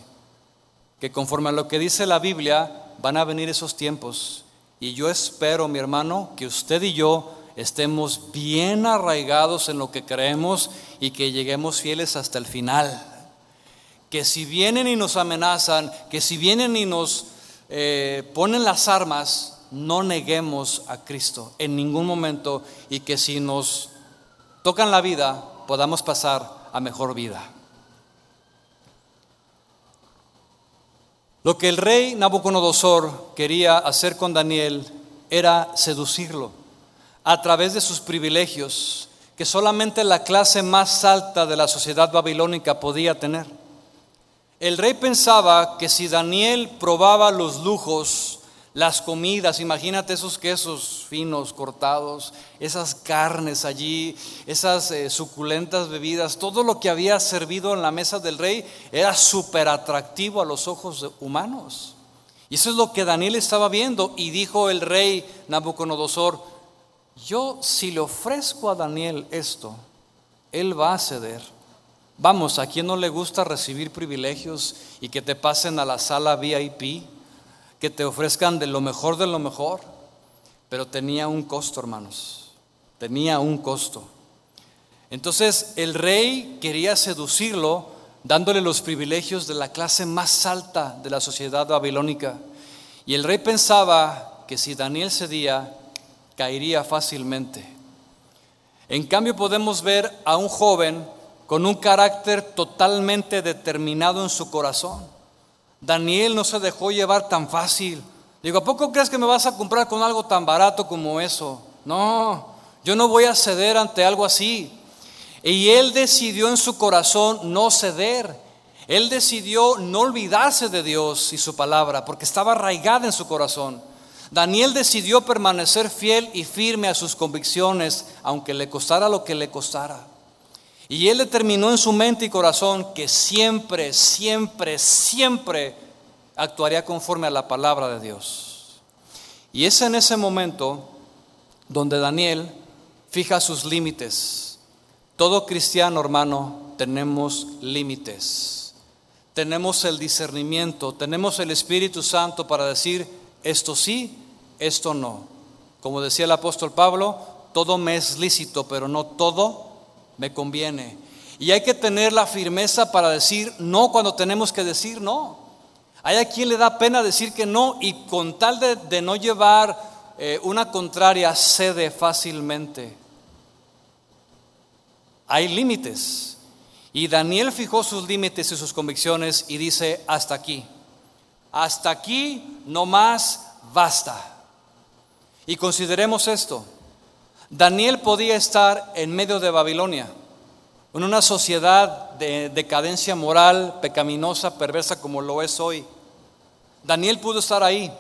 Que conforme a lo que dice la Biblia, van a venir esos tiempos. Y yo espero, mi hermano, que usted y yo estemos bien arraigados en lo que creemos y que lleguemos fieles hasta el final que si vienen y nos amenazan, que si vienen y nos eh, ponen las armas, no neguemos a Cristo en ningún momento y que si nos tocan la vida, podamos pasar a mejor vida. Lo que el rey Nabucodonosor quería hacer con Daniel era seducirlo a través de sus privilegios que solamente la clase más alta de la sociedad babilónica podía tener. El rey pensaba que si Daniel probaba los lujos, las comidas, imagínate esos quesos finos cortados, esas carnes allí, esas eh, suculentas bebidas, todo lo que había servido en la mesa del rey era súper atractivo a los ojos humanos. Y eso es lo que Daniel estaba viendo y dijo el rey Nabucodonosor, yo si le ofrezco a Daniel esto, él va a ceder. Vamos, ¿a quién no le gusta recibir privilegios y que te pasen a la sala VIP? Que te ofrezcan de lo mejor de lo mejor. Pero tenía un costo, hermanos. Tenía un costo. Entonces el rey quería seducirlo dándole los privilegios de la clase más alta de la sociedad babilónica. Y el rey pensaba que si Daniel cedía, caería fácilmente. En cambio podemos ver a un joven con un carácter totalmente determinado en su corazón. Daniel no se dejó llevar tan fácil. Digo, ¿a poco crees que me vas a comprar con algo tan barato como eso? No, yo no voy a ceder ante algo así. Y él decidió en su corazón no ceder. Él decidió no olvidarse de Dios y su palabra, porque estaba arraigada en su corazón. Daniel decidió permanecer fiel y firme a sus convicciones, aunque le costara lo que le costara. Y él determinó en su mente y corazón que siempre, siempre, siempre actuaría conforme a la palabra de Dios. Y es en ese momento donde Daniel fija sus límites. Todo cristiano, hermano, tenemos límites. Tenemos el discernimiento, tenemos el Espíritu Santo para decir esto sí, esto no. Como decía el apóstol Pablo, todo me es lícito, pero no todo me conviene. Y hay que tener la firmeza para decir no cuando tenemos que decir no. Hay a quien le da pena decir que no y con tal de, no llevar eh, una contraria cede fácilmente. Hay límites. Y Daniel fijó sus límites y sus convicciones y dice, hasta aquí. Hasta aquí no más basta. Y consideremos esto. Daniel podía estar en medio de Babilonia, en una sociedad de decadencia moral, pecaminosa, perversa como lo es hoy. Daniel pudo estar ahí.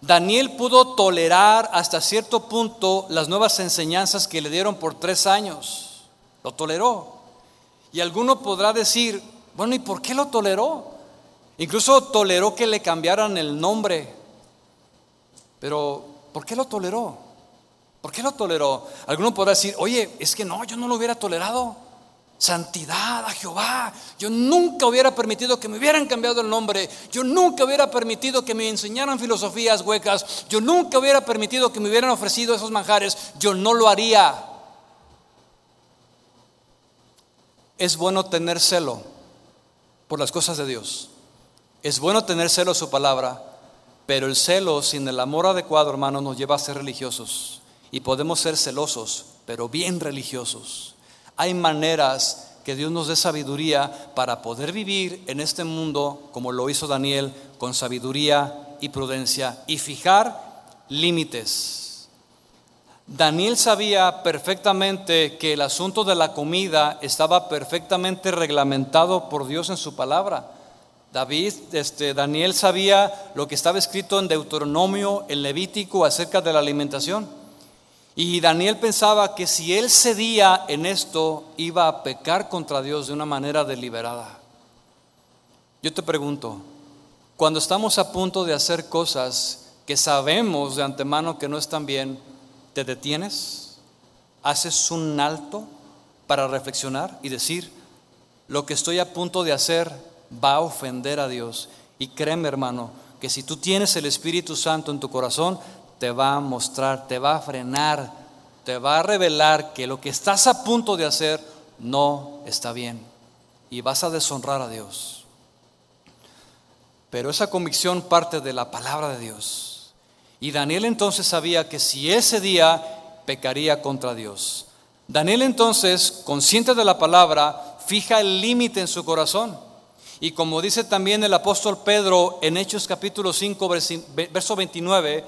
Daniel pudo tolerar hasta cierto punto las nuevas enseñanzas que le dieron por tres años. Lo toleró. Y alguno podrá decir, bueno, ¿y por qué lo toleró? Incluso toleró que le cambiaran el nombre. Pero, ¿por qué lo toleró? ¿Por qué lo toleró? Alguno podrá decir, oye, es que no, yo no lo hubiera tolerado. Santidad a Jehová. Yo nunca hubiera permitido que me hubieran cambiado el nombre. Yo nunca hubiera permitido que me enseñaran filosofías huecas. Yo nunca hubiera permitido que me hubieran ofrecido esos manjares. Yo no lo haría. Es bueno tener celo por las cosas de Dios. Es bueno tener celo su palabra, pero el celo sin el amor adecuado, hermano, nos lleva a ser religiosos. Y podemos ser celosos, pero bien religiosos. Hay maneras que Dios nos dé sabiduría para poder vivir en este mundo como lo hizo Daniel, con sabiduría y prudencia, y fijar límites. Daniel sabía perfectamente que el asunto de la comida estaba perfectamente reglamentado por Dios en su palabra. David, este, Daniel sabía lo que estaba escrito en Deuteronomio, en Levítico, acerca de la alimentación. Y Daniel pensaba que si él cedía en esto, iba a pecar contra Dios de una manera deliberada. Yo te pregunto, cuando estamos a punto de hacer cosas que sabemos de antemano que no están bien, ¿te detienes? ¿Haces un alto para reflexionar y decir, lo que estoy a punto de hacer va a ofender a Dios? Y créeme hermano, que si tú tienes el Espíritu Santo en tu corazón, te va a mostrar, te va a frenar, te va a revelar que lo que estás a punto de hacer no está bien y vas a deshonrar a Dios. Pero esa convicción parte de la palabra de Dios. Y Daniel entonces sabía que si ese día pecaría contra Dios. Daniel entonces, consciente de la palabra, fija el límite en su corazón. Y como dice también el apóstol Pedro en Hechos capítulo 5, verso 29,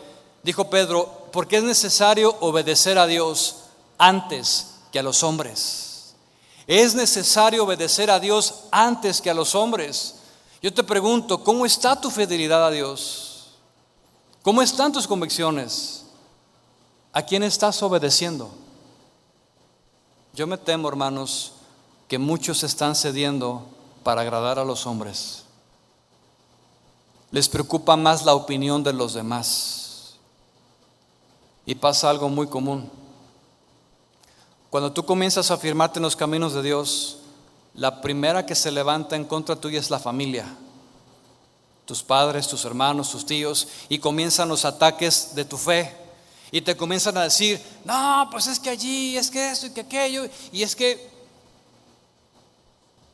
dijo Pedro, porque es necesario obedecer a Dios antes que a los hombres. Es necesario obedecer a Dios antes que a los hombres. Yo te pregunto, ¿cómo está tu fidelidad a Dios? ¿Cómo están tus convicciones? ¿A quién estás obedeciendo? Yo me temo, hermanos, que muchos están cediendo para agradar a los hombres. Les preocupa más la opinión de los demás. Y pasa algo muy común. Cuando tú comienzas a afirmarte en los caminos de Dios, la primera que se levanta en contra tuya es la familia. Tus padres, tus hermanos, tus tíos, y comienzan los ataques de tu fe. Y te comienzan a decir, no, pues es que allí, es que esto y que aquello, y es que...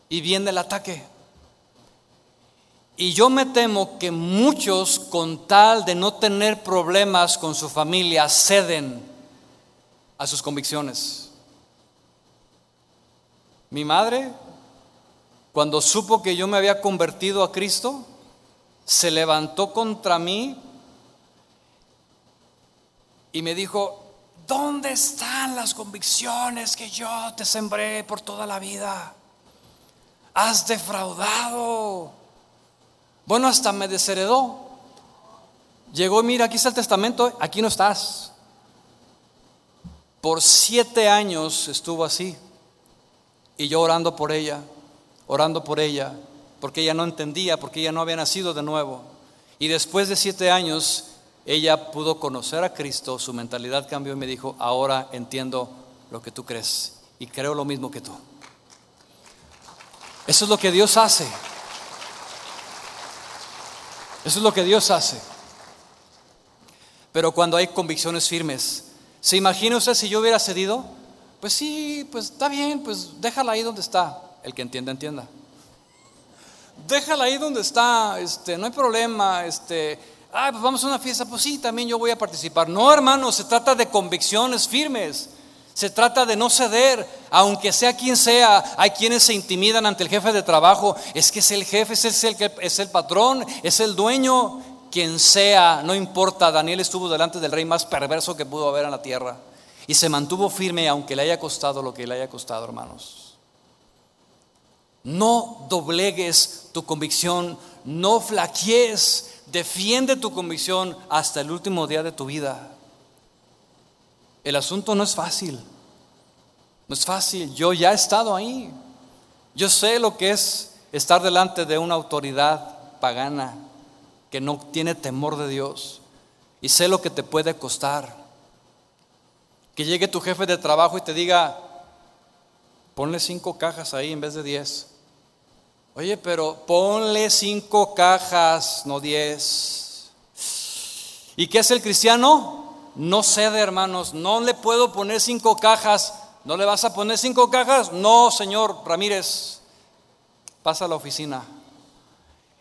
Y viene el ataque. Y yo me temo que muchos, con tal de no tener problemas con su familia, ceden a sus convicciones. Mi madre, cuando supo que yo me había convertido a Cristo, se levantó contra mí y me dijo, ¿dónde están las convicciones que yo te sembré por toda la vida? Has defraudado bueno, hasta me desheredó. Llegó, mira, aquí está el testamento, aquí no estás. Por siete años estuvo así. Y yo orando por ella, orando por ella, porque ella no entendía, porque ella no había nacido de nuevo. Y después de siete años, ella pudo conocer a Cristo, su mentalidad cambió y me dijo, ahora entiendo lo que tú crees y creo lo mismo que tú. Eso es lo que Dios hace. Eso es lo que Dios hace. Pero cuando hay convicciones firmes, ¿se imagina usted si yo hubiera cedido? Pues sí, pues está bien, pues déjala ahí donde está. El que entienda, entienda. Déjala ahí donde está, este, no hay problema, este, ay, pues vamos a una fiesta, pues sí, también yo voy a participar. No, hermano, se trata de convicciones firmes. Se trata de no ceder, aunque sea quien sea. Hay quienes se intimidan ante el jefe de trabajo. Es que es el jefe, es el, es el patrón, es el dueño. Quien sea, no importa. Daniel estuvo delante del rey más perverso que pudo haber en la tierra. Y se mantuvo firme aunque le haya costado lo que le haya costado, hermanos. No doblegues tu convicción, no flaquees Defiende tu convicción hasta el último día de tu vida. El asunto no es fácil. No es fácil. Yo ya he estado ahí. Yo sé lo que es estar delante de una autoridad pagana que no tiene temor de Dios. Y sé lo que te puede costar. Que llegue tu jefe de trabajo y te diga, ponle cinco cajas ahí en vez de diez. Oye, pero ponle cinco cajas, no diez. ¿Y qué es el cristiano? No cede, hermanos. No le puedo poner cinco cajas. ¿No le vas a poner cinco cajas? No, señor Ramírez. Pasa a la oficina.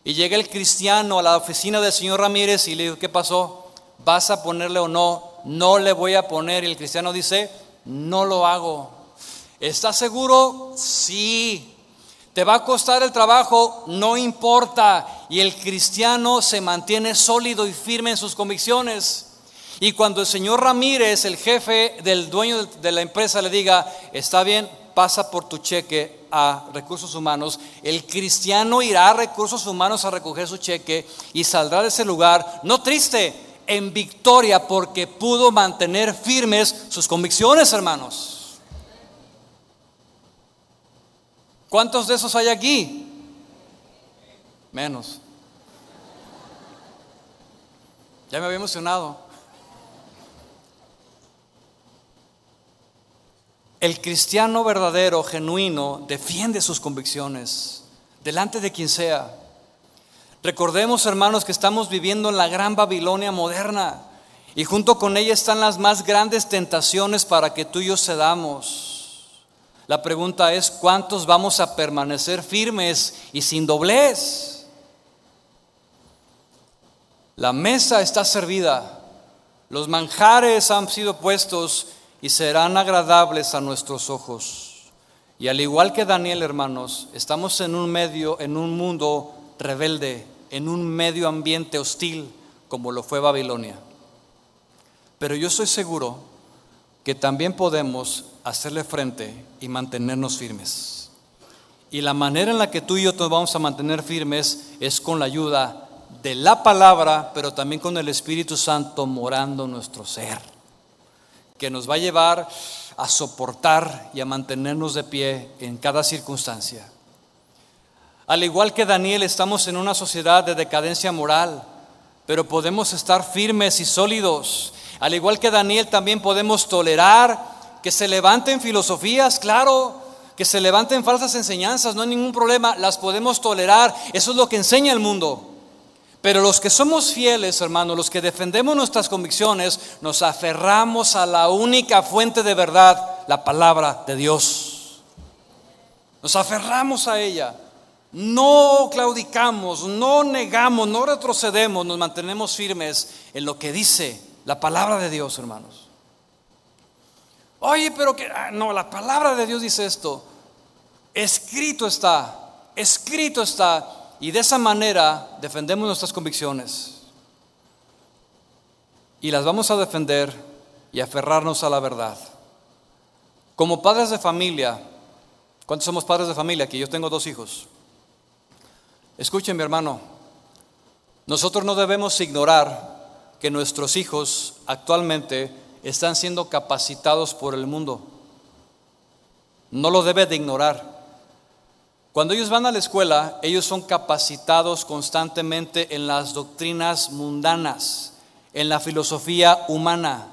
Y llega el cristiano a la oficina del señor Ramírez y le dice, ¿qué pasó? ¿Vas a ponerle o no? No le voy a poner. Y el cristiano dice, no lo hago. ¿Estás seguro? Sí. Te va a costar el trabajo, no importa. Y el cristiano se mantiene sólido y firme en sus convicciones. Y cuando el señor Ramírez, el jefe del dueño de la empresa, le diga, está bien, pasa por tu cheque a recursos humanos, el cristiano irá a recursos humanos a recoger su cheque y saldrá de ese lugar, no triste, en victoria, porque pudo mantener firmes sus convicciones, hermanos. ¿Cuántos de esos hay aquí? Menos. Ya me había emocionado. El cristiano verdadero, genuino, defiende sus convicciones delante de quien sea. Recordemos, hermanos, que estamos viviendo en la gran Babilonia moderna y junto con ella están las más grandes tentaciones para que tú y yo cedamos. La pregunta es, ¿cuántos vamos a permanecer firmes y sin doblez? La mesa está servida, los manjares han sido puestos y serán agradables a nuestros ojos. Y al igual que Daniel, hermanos, estamos en un medio, en un mundo rebelde, en un medio ambiente hostil como lo fue Babilonia. Pero yo estoy seguro que también podemos hacerle frente y mantenernos firmes. Y la manera en la que tú y yo nos vamos a mantener firmes es con la ayuda de la palabra, pero también con el Espíritu Santo morando en nuestro ser, que nos va a llevar a soportar y a mantenernos de pie en cada circunstancia. Al igual que Daniel, estamos en una sociedad de decadencia moral, pero podemos estar firmes y sólidos. Al igual que Daniel, también podemos tolerar que se levanten filosofías, claro, que se levanten falsas enseñanzas, no hay ningún problema, las podemos tolerar, eso es lo que enseña el mundo. Pero los que somos fieles, hermanos, los que defendemos nuestras convicciones, nos aferramos a la única fuente de verdad, la palabra de Dios. Nos aferramos a ella. No claudicamos, no negamos, no retrocedemos, nos mantenemos firmes en lo que dice la palabra de Dios, hermanos. Oye, pero que ah, no, la palabra de Dios dice esto. Escrito está, escrito está. Y de esa manera defendemos nuestras convicciones. Y las vamos a defender y aferrarnos a la verdad. Como padres de familia, ¿cuántos somos padres de familia? Aquí yo tengo dos hijos. Escuchen, mi hermano, nosotros no debemos ignorar que nuestros hijos actualmente están siendo capacitados por el mundo. No lo debe de ignorar. Cuando ellos van a la escuela, ellos son capacitados constantemente en las doctrinas mundanas, en la filosofía humana.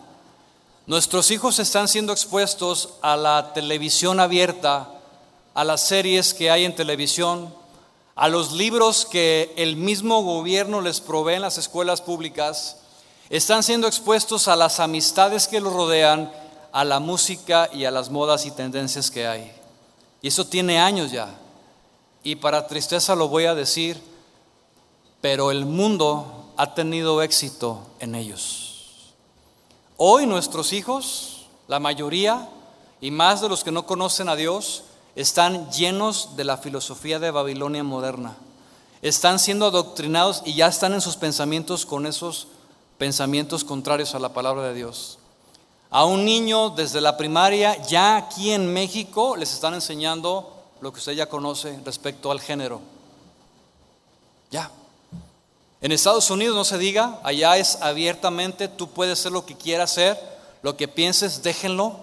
Nuestros hijos están siendo expuestos a la televisión abierta, a las series que hay en televisión, a los libros que el mismo gobierno les provee en las escuelas públicas, están siendo expuestos a las amistades que los rodean, a la música y a las modas y tendencias que hay. Y eso tiene años ya. Y para tristeza lo voy a decir, pero el mundo ha tenido éxito en ellos. Hoy nuestros hijos, la mayoría, y más de los que no conocen a Dios, están llenos de la filosofía de Babilonia moderna. Están siendo adoctrinados y ya están en sus pensamientos con esos pensamientos contrarios a la palabra de Dios. A un niño desde la primaria, ya aquí en México, les están enseñando lo que usted ya conoce respecto al género. Ya. En Estados Unidos no se diga, allá es abiertamente, tú puedes hacer lo que quieras hacer, lo que pienses, déjenlo.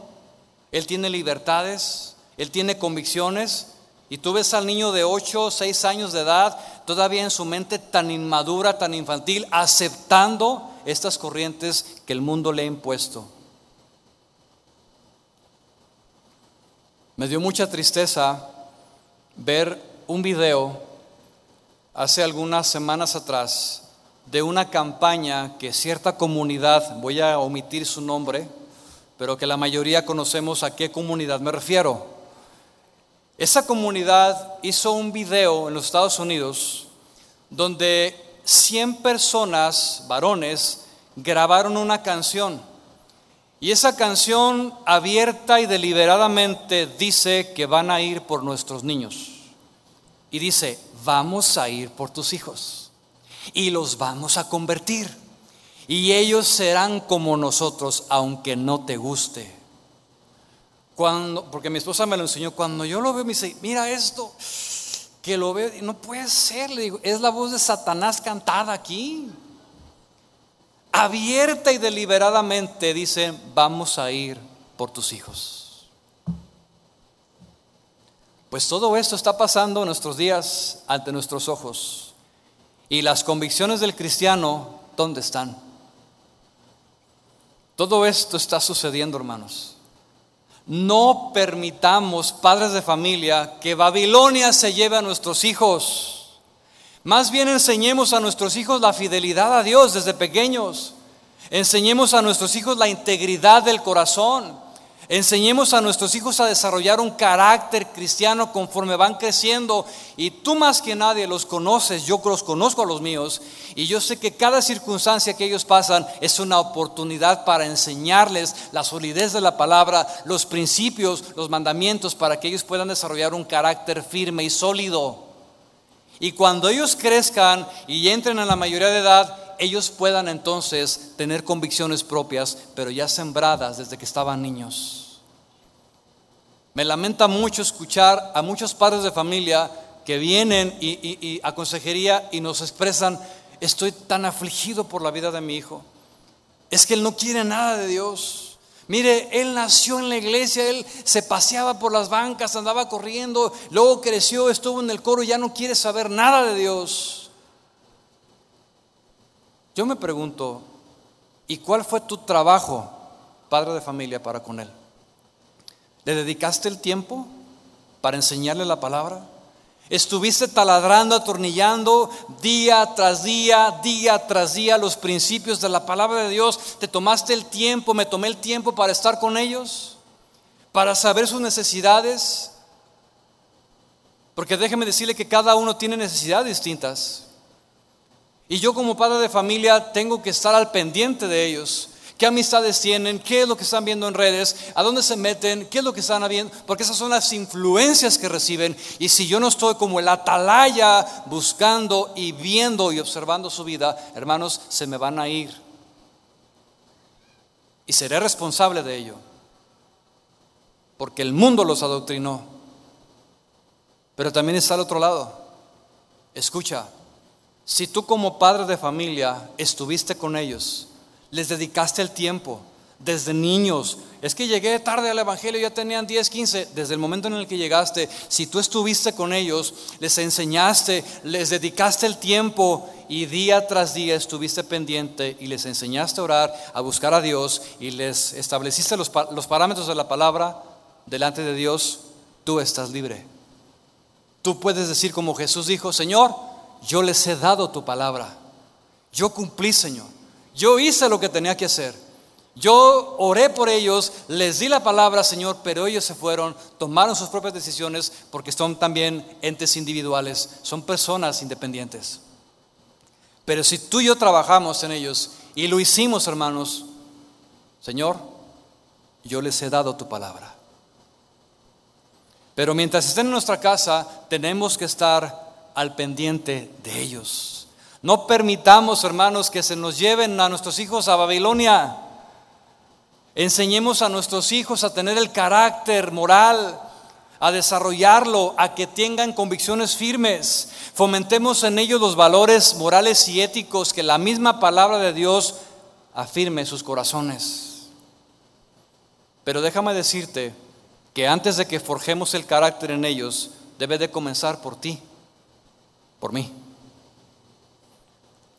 Él tiene libertades, él tiene convicciones. Y tú ves al niño de 8 o 6 años de edad, todavía en su mente tan inmadura, tan infantil, aceptando estas corrientes que el mundo le ha impuesto. Me dio mucha tristeza ver un video hace algunas semanas atrás de una campaña que cierta comunidad, voy a omitir su nombre, pero que la mayoría conocemos a qué comunidad me refiero. Esa comunidad hizo un video en los Estados Unidos donde 100 personas, varones, grabaron una canción. Y esa canción abierta y deliberadamente dice que van a ir por nuestros niños. Y dice, vamos a ir por tus hijos y los vamos a convertir. Y ellos serán como nosotros, aunque no te guste. Cuando, porque mi esposa me lo enseñó, cuando yo lo veo me dice, mira esto, que lo veo, no puede ser, le digo, es la voz de Satanás cantada aquí. Abierta y deliberadamente dice, vamos a ir por tus hijos. Pues todo esto está pasando en nuestros días ante nuestros ojos. Y las convicciones del cristiano, ¿dónde están? Todo esto está sucediendo, hermanos. No permitamos, padres de familia, que Babilonia se lleve a nuestros hijos. Más bien enseñemos a nuestros hijos la fidelidad a Dios desde pequeños. Enseñemos a nuestros hijos la integridad del corazón. Enseñemos a nuestros hijos a desarrollar un carácter cristiano conforme van creciendo. Y tú más que nadie los conoces, yo los conozco a los míos. Y yo sé que cada circunstancia que ellos pasan es una oportunidad para enseñarles la solidez de la palabra, los principios, los mandamientos, para que ellos puedan desarrollar un carácter firme y sólido. Y cuando ellos crezcan y entren a la mayoría de edad, ellos puedan entonces tener convicciones propias, pero ya sembradas desde que estaban niños. Me lamenta mucho escuchar a muchos padres de familia que vienen y, a consejería y nos expresan, estoy tan afligido por la vida de mi hijo. Es que él no quiere nada de Dios. Mire, él nació en la iglesia, él se paseaba por las bancas, andaba corriendo, luego creció, estuvo en el coro y ya no quiere saber nada de Dios. Yo me pregunto, ¿y cuál fue tu trabajo, padre de familia, para con él? ¿Le dedicaste el tiempo para enseñarle la palabra? ¿Estuviste taladrando, atornillando día tras día, día tras día los principios de la palabra de Dios? ¿Te tomaste el tiempo, me tomé el tiempo para estar con ellos? ¿Para saber sus necesidades? Porque déjeme decirle que cada uno tiene necesidades distintas. Y yo como padre de familia tengo que estar al pendiente de ellos. ¿Qué amistades tienen? ¿Qué es lo que están viendo en redes? ¿A dónde se meten? ¿Qué es lo que están viendo? Porque esas son las influencias que reciben. Y si yo no estoy como el atalaya buscando y viendo y observando su vida, hermanos, se me van a ir. Y seré responsable de ello. Porque el mundo los adoctrinó. Pero también está al otro lado. Escucha, si tú como padre de familia estuviste con ellos, les dedicaste el tiempo, desde niños, es que llegué tarde al Evangelio, ya tenían 10, 15, desde el momento en el que llegaste, si tú estuviste con ellos, les enseñaste, les dedicaste el tiempo y día tras día estuviste pendiente y les enseñaste a orar, a buscar a Dios y les estableciste los, los parámetros de la palabra delante de Dios, tú estás libre. Tú puedes decir como Jesús dijo, Señor, yo les he dado tu palabra. Yo cumplí, Señor. Yo hice lo que tenía que hacer. Yo oré por ellos, les di la palabra, Señor, pero ellos se fueron, tomaron sus propias decisiones porque son también entes individuales, son personas independientes. Pero si tú y yo trabajamos en ellos y lo hicimos, hermanos, Señor, yo les he dado tu palabra. Pero mientras estén en nuestra casa, tenemos que estar al pendiente de ellos. No permitamos, hermanos, que se nos lleven a nuestros hijos a Babilonia. Enseñemos a nuestros hijos a tener el carácter moral, a desarrollarlo, a que tengan convicciones firmes. Fomentemos en ellos los valores morales y éticos que la misma palabra de Dios afirme sus corazones. Pero déjame decirte que antes de que forjemos el carácter en ellos, debe de comenzar por ti, por mí.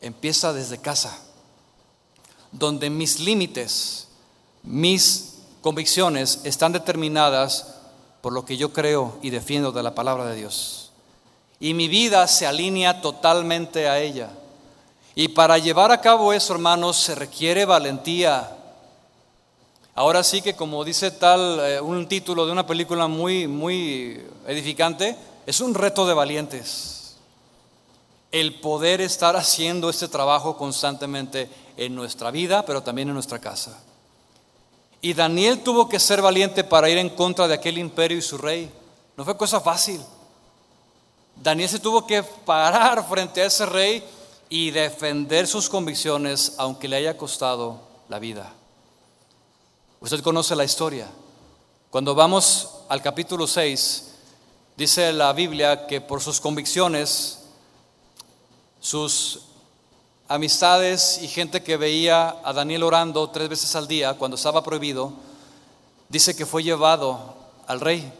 Empieza desde casa, donde mis límites, mis convicciones están determinadas por lo que yo creo y defiendo de la palabra de Dios. Y mi vida se alinea totalmente a ella. Y para llevar a cabo eso, hermanos, se requiere valentía. Ahora sí que como dice tal eh, un título de una película muy muy edificante, es un reto de valientes. El poder estar haciendo este trabajo constantemente en nuestra vida, pero también en nuestra casa. Y Daniel tuvo que ser valiente para ir en contra de aquel imperio y su rey. No fue cosa fácil. Daniel se tuvo que parar frente a ese rey y defender sus convicciones aunque le haya costado la vida. Usted conoce la historia. Cuando vamos al capítulo 6, dice la Biblia que por sus convicciones, sus amistades y gente que veía a Daniel orando tres veces al día cuando estaba prohibido, dice que fue llevado al rey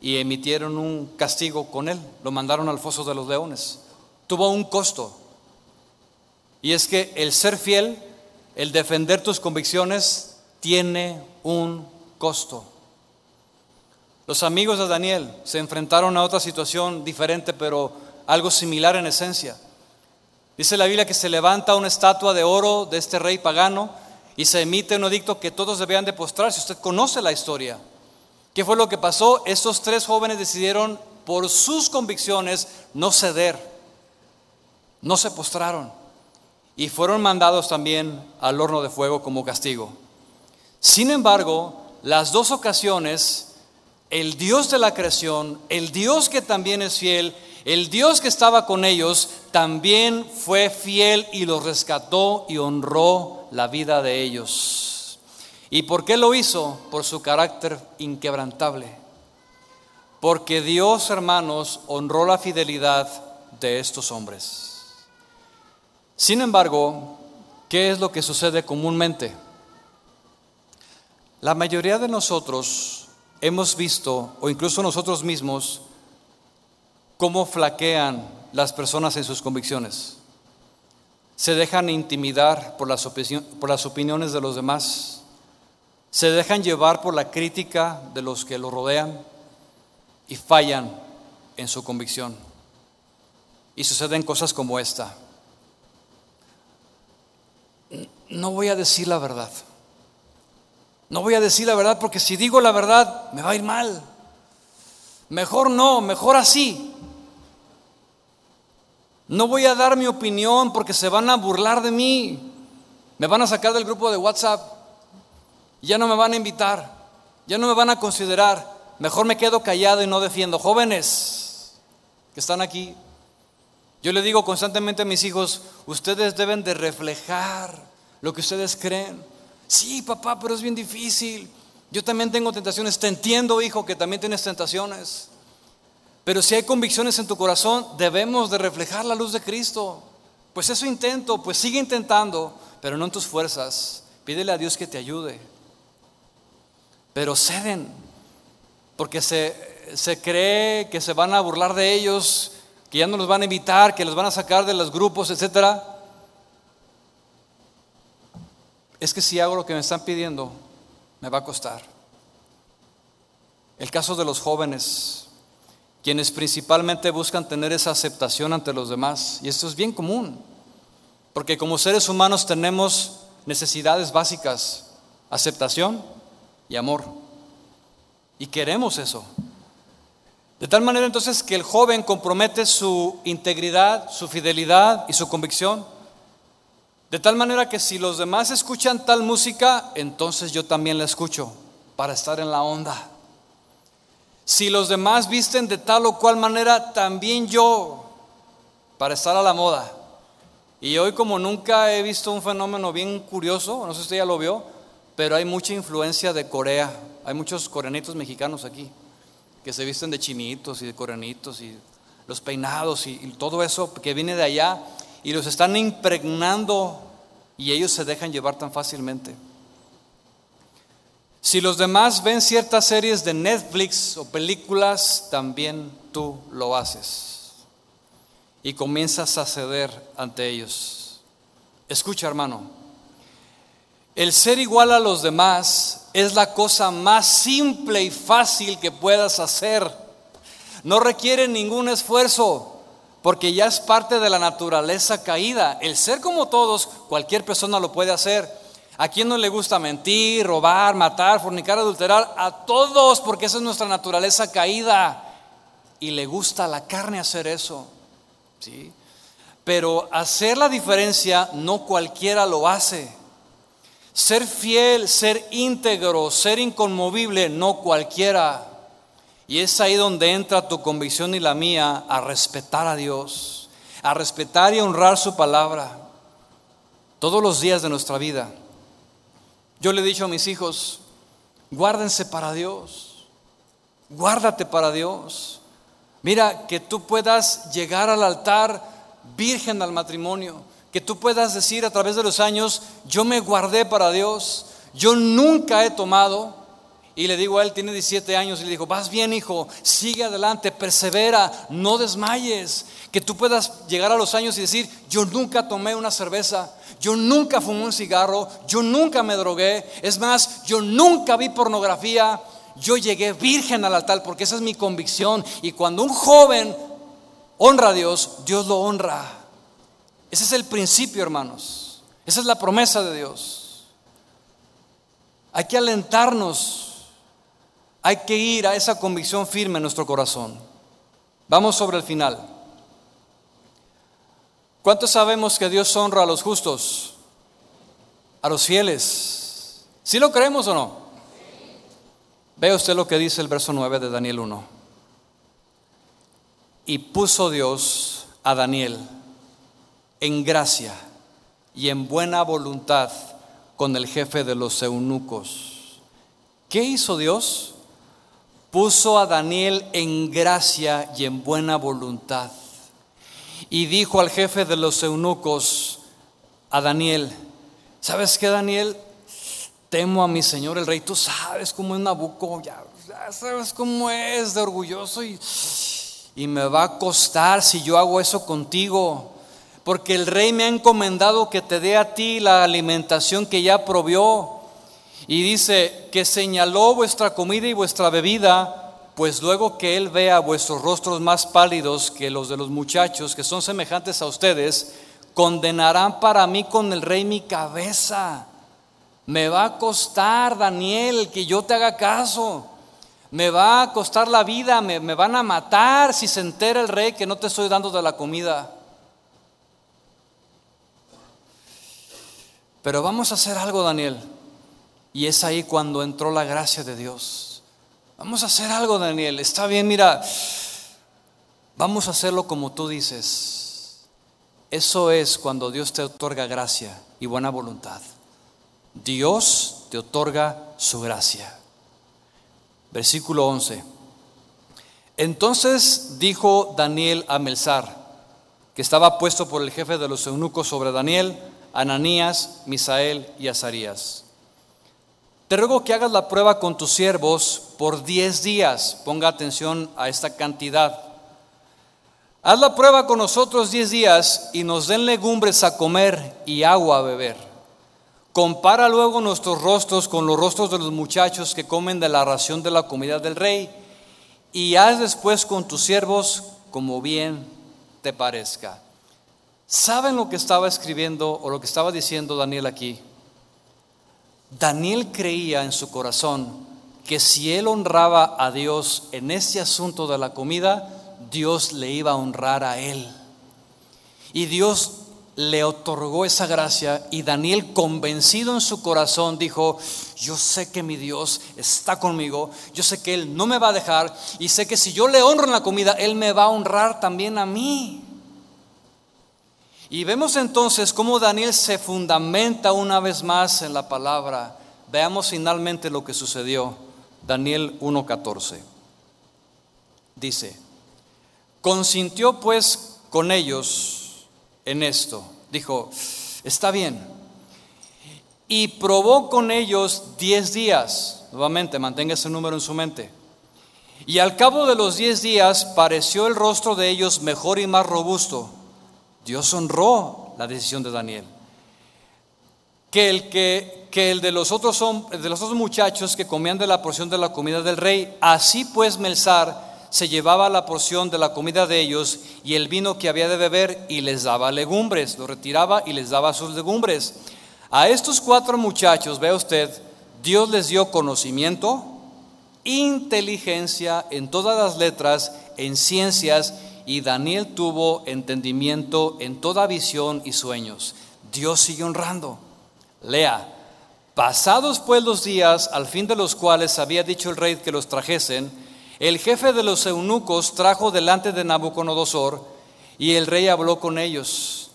y emitieron un castigo con él, lo mandaron al foso de los leones. Tuvo un costo. Y es que el ser fiel, el defender tus convicciones, tiene un costo. Los amigos de Daniel se enfrentaron a otra situación diferente, pero algo similar en esencia. Dice la Biblia que se levanta una estatua de oro de este rey pagano y se emite un edicto que todos debían de postrarse. Usted conoce la historia. ¿Qué fue lo que pasó? Estos tres jóvenes decidieron por sus convicciones no ceder, no se postraron y fueron mandados también al horno de fuego como castigo. Sin embargo, las dos ocasiones, el Dios de la creación, el Dios que también es fiel, el Dios que estaba con ellos también fue fiel y los rescató y honró la vida de ellos. ¿Y por qué lo hizo? Por su carácter inquebrantable. Porque Dios, hermanos, honró la fidelidad de estos hombres. Sin embargo, ¿qué es lo que sucede comúnmente? La mayoría de nosotros hemos visto, o incluso nosotros mismos, cómo flaquean las personas en sus convicciones. Se dejan intimidar por las, por las opiniones de los demás. Se dejan llevar por la crítica de los que lo rodean y fallan en su convicción. Y suceden cosas como esta. No voy a decir la verdad. No voy a decir la verdad porque si digo la verdad me va a ir mal. Mejor no, mejor así. No voy a dar mi opinión porque se van a burlar de mí. Me van a sacar del grupo de WhatsApp. Ya no me van a invitar. Ya no me van a considerar. Mejor me quedo callado y no defiendo. Jóvenes que están aquí. Yo le digo constantemente a mis hijos, ustedes deben de reflejar lo que ustedes creen. Sí, papá, pero es bien difícil. Yo también tengo tentaciones. Te entiendo, hijo, que también tienes tentaciones. Pero si hay convicciones en tu corazón, debemos de reflejar la luz de Cristo. Pues eso intento, pues sigue intentando, pero no en tus fuerzas. Pídele a Dios que te ayude. Pero ceden, porque se, se cree que se van a burlar de ellos, que ya no los van a invitar, que los van a sacar de los grupos, etc. Es que si hago lo que me están pidiendo, me va a costar. El caso de los jóvenes, quienes principalmente buscan tener esa aceptación ante los demás. Y esto es bien común, porque como seres humanos tenemos necesidades básicas, aceptación y amor. Y queremos eso. De tal manera entonces que el joven compromete su integridad, su fidelidad y su convicción. De tal manera que si los demás escuchan tal música, entonces yo también la escucho para estar en la onda. Si los demás visten de tal o cual manera, también yo, para estar a la moda. Y hoy como nunca he visto un fenómeno bien curioso, no sé si usted ya lo vio, pero hay mucha influencia de Corea. Hay muchos coreanitos mexicanos aquí. que se visten de chinitos y de coreanitos y los peinados y, y todo eso que viene de allá y los están impregnando y ellos se dejan llevar tan fácilmente. Si los demás ven ciertas series de Netflix o películas, también tú lo haces. Y comienzas a ceder ante ellos. Escucha, hermano. El ser igual a los demás es la cosa más simple y fácil que puedas hacer. No requiere ningún esfuerzo, porque ya es parte de la naturaleza caída. El ser como todos, cualquier persona lo puede hacer. ¿A quién no le gusta mentir, robar, matar, fornicar, adulterar? A todos, porque esa es nuestra naturaleza caída. Y le gusta a la carne hacer eso. ¿sí? Pero hacer la diferencia no cualquiera lo hace. Ser fiel, ser íntegro, ser inconmovible, no cualquiera. Y es ahí donde entra tu convicción y la mía a respetar a Dios, a respetar y honrar su palabra todos los días de nuestra vida. Yo le he dicho a mis hijos, guárdense para Dios, guárdate para Dios. Mira, que tú puedas llegar al altar virgen al matrimonio, que tú puedas decir a través de los años, yo me guardé para Dios, yo nunca he tomado. Y le digo a él, tiene 17 años, y le digo, vas bien hijo, sigue adelante, persevera, no desmayes. Que tú puedas llegar a los años y decir, yo nunca tomé una cerveza, yo nunca fumé un cigarro, yo nunca me drogué, es más, yo nunca vi pornografía, yo llegué virgen al altar porque esa es mi convicción. Y cuando un joven honra a Dios, Dios lo honra. Ese es el principio, hermanos. Esa es la promesa de Dios. Hay que alentarnos, hay que ir a esa convicción firme en nuestro corazón. Vamos sobre el final. ¿Cuántos sabemos que Dios honra a los justos? A los fieles. ¿Sí lo creemos o no? Ve usted lo que dice el verso 9 de Daniel 1. Y puso Dios a Daniel en gracia y en buena voluntad con el jefe de los eunucos. ¿Qué hizo Dios? Puso a Daniel en gracia y en buena voluntad y dijo al jefe de los eunucos, a Daniel, ¿sabes qué Daniel? Temo a mi señor el rey, tú sabes cómo es Nabucco, ya, sabes cómo es de orgulloso y, y me va a costar si yo hago eso contigo, porque el rey me ha encomendado que te dé a ti la alimentación que ya provió. Y dice que señaló vuestra comida y vuestra bebida pues luego que Él vea vuestros rostros más pálidos que los de los muchachos, que son semejantes a ustedes, condenarán para mí con el rey mi cabeza. Me va a costar, Daniel, que yo te haga caso. Me va a costar la vida, me, van a matar si se entera el rey que no te estoy dando de la comida. Pero vamos a hacer algo, Daniel. Y es ahí cuando entró la gracia de Dios. Vamos a hacer algo, Daniel. Está bien, mira, vamos a hacerlo como tú dices. Eso es cuando Dios te otorga gracia y buena voluntad. Dios te otorga su gracia. Versículo 11. Entonces dijo Daniel a Melzar, que estaba puesto por el jefe de los eunucos sobre Daniel, Ananías, Misael y Azarías. Te ruego que hagas la prueba con tus siervos por diez días. Ponga atención a esta cantidad. Haz la prueba con nosotros diez días y nos den legumbres a comer y agua a beber. Compara luego nuestros rostros con los rostros de los muchachos que comen de la ración de la comida del rey y haz después con tus siervos como bien te parezca. ¿Saben lo que estaba escribiendo o lo que estaba diciendo Daniel aquí? Daniel creía en su corazón que si él honraba a Dios en ese asunto de la comida, Dios le iba a honrar a él. Y Dios le otorgó esa gracia y Daniel convencido en su corazón dijo, yo sé que mi Dios está conmigo, yo sé que Él no me va a dejar y sé que si yo le honro en la comida, Él me va a honrar también a mí. Y vemos entonces cómo Daniel se fundamenta una vez más en la palabra. Veamos finalmente lo que sucedió. Daniel 1.14. dice, consintió pues con ellos en esto. Dijo, está bien. Y probó con ellos diez días. Nuevamente, mantenga ese número en su mente. Y al cabo de los diez días pareció el rostro de ellos mejor y más robusto. Dios honró la decisión de Daniel. Que el, que, que el de, los otros son, de los otros muchachos que comían de la porción de la comida del rey. Así pues Melzar se llevaba la porción de la comida de ellos y el vino que había de beber y les daba legumbres. Lo retiraba y les daba sus legumbres. A estos cuatro muchachos, vea usted, Dios les dio conocimiento, inteligencia en todas las letras, en ciencias, y Daniel tuvo entendimiento en toda visión y sueños. Dios sigue honrando. Lea, pasados pues los días, al fin de los cuales había dicho el rey que los trajesen, el jefe de los eunucos trajo delante de Nabucodonosor, y el rey habló con ellos.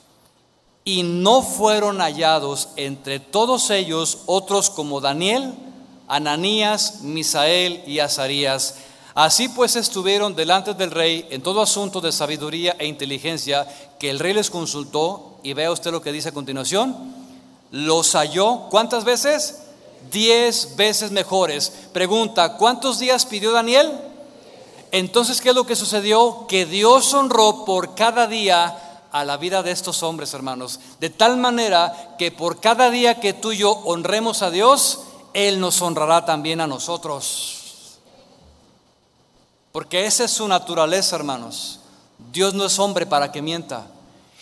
Y no fueron hallados entre todos ellos otros como Daniel, Ananías, Misael y Azarías. Así pues estuvieron delante del rey en todo asunto de sabiduría e inteligencia que el rey les consultó. Y vea usted lo que dice a continuación. Los halló, ¿cuántas veces? Diez veces mejores. Pregunta, ¿cuántos días pidió Daniel? Entonces, ¿qué es lo que sucedió? Que Dios honró por cada día a la vida de estos hombres, hermanos. De tal manera que por cada día que tú y yo honremos a Dios, él nos honrará también a nosotros. Porque esa es su naturaleza, hermanos. Dios no es hombre para que mienta.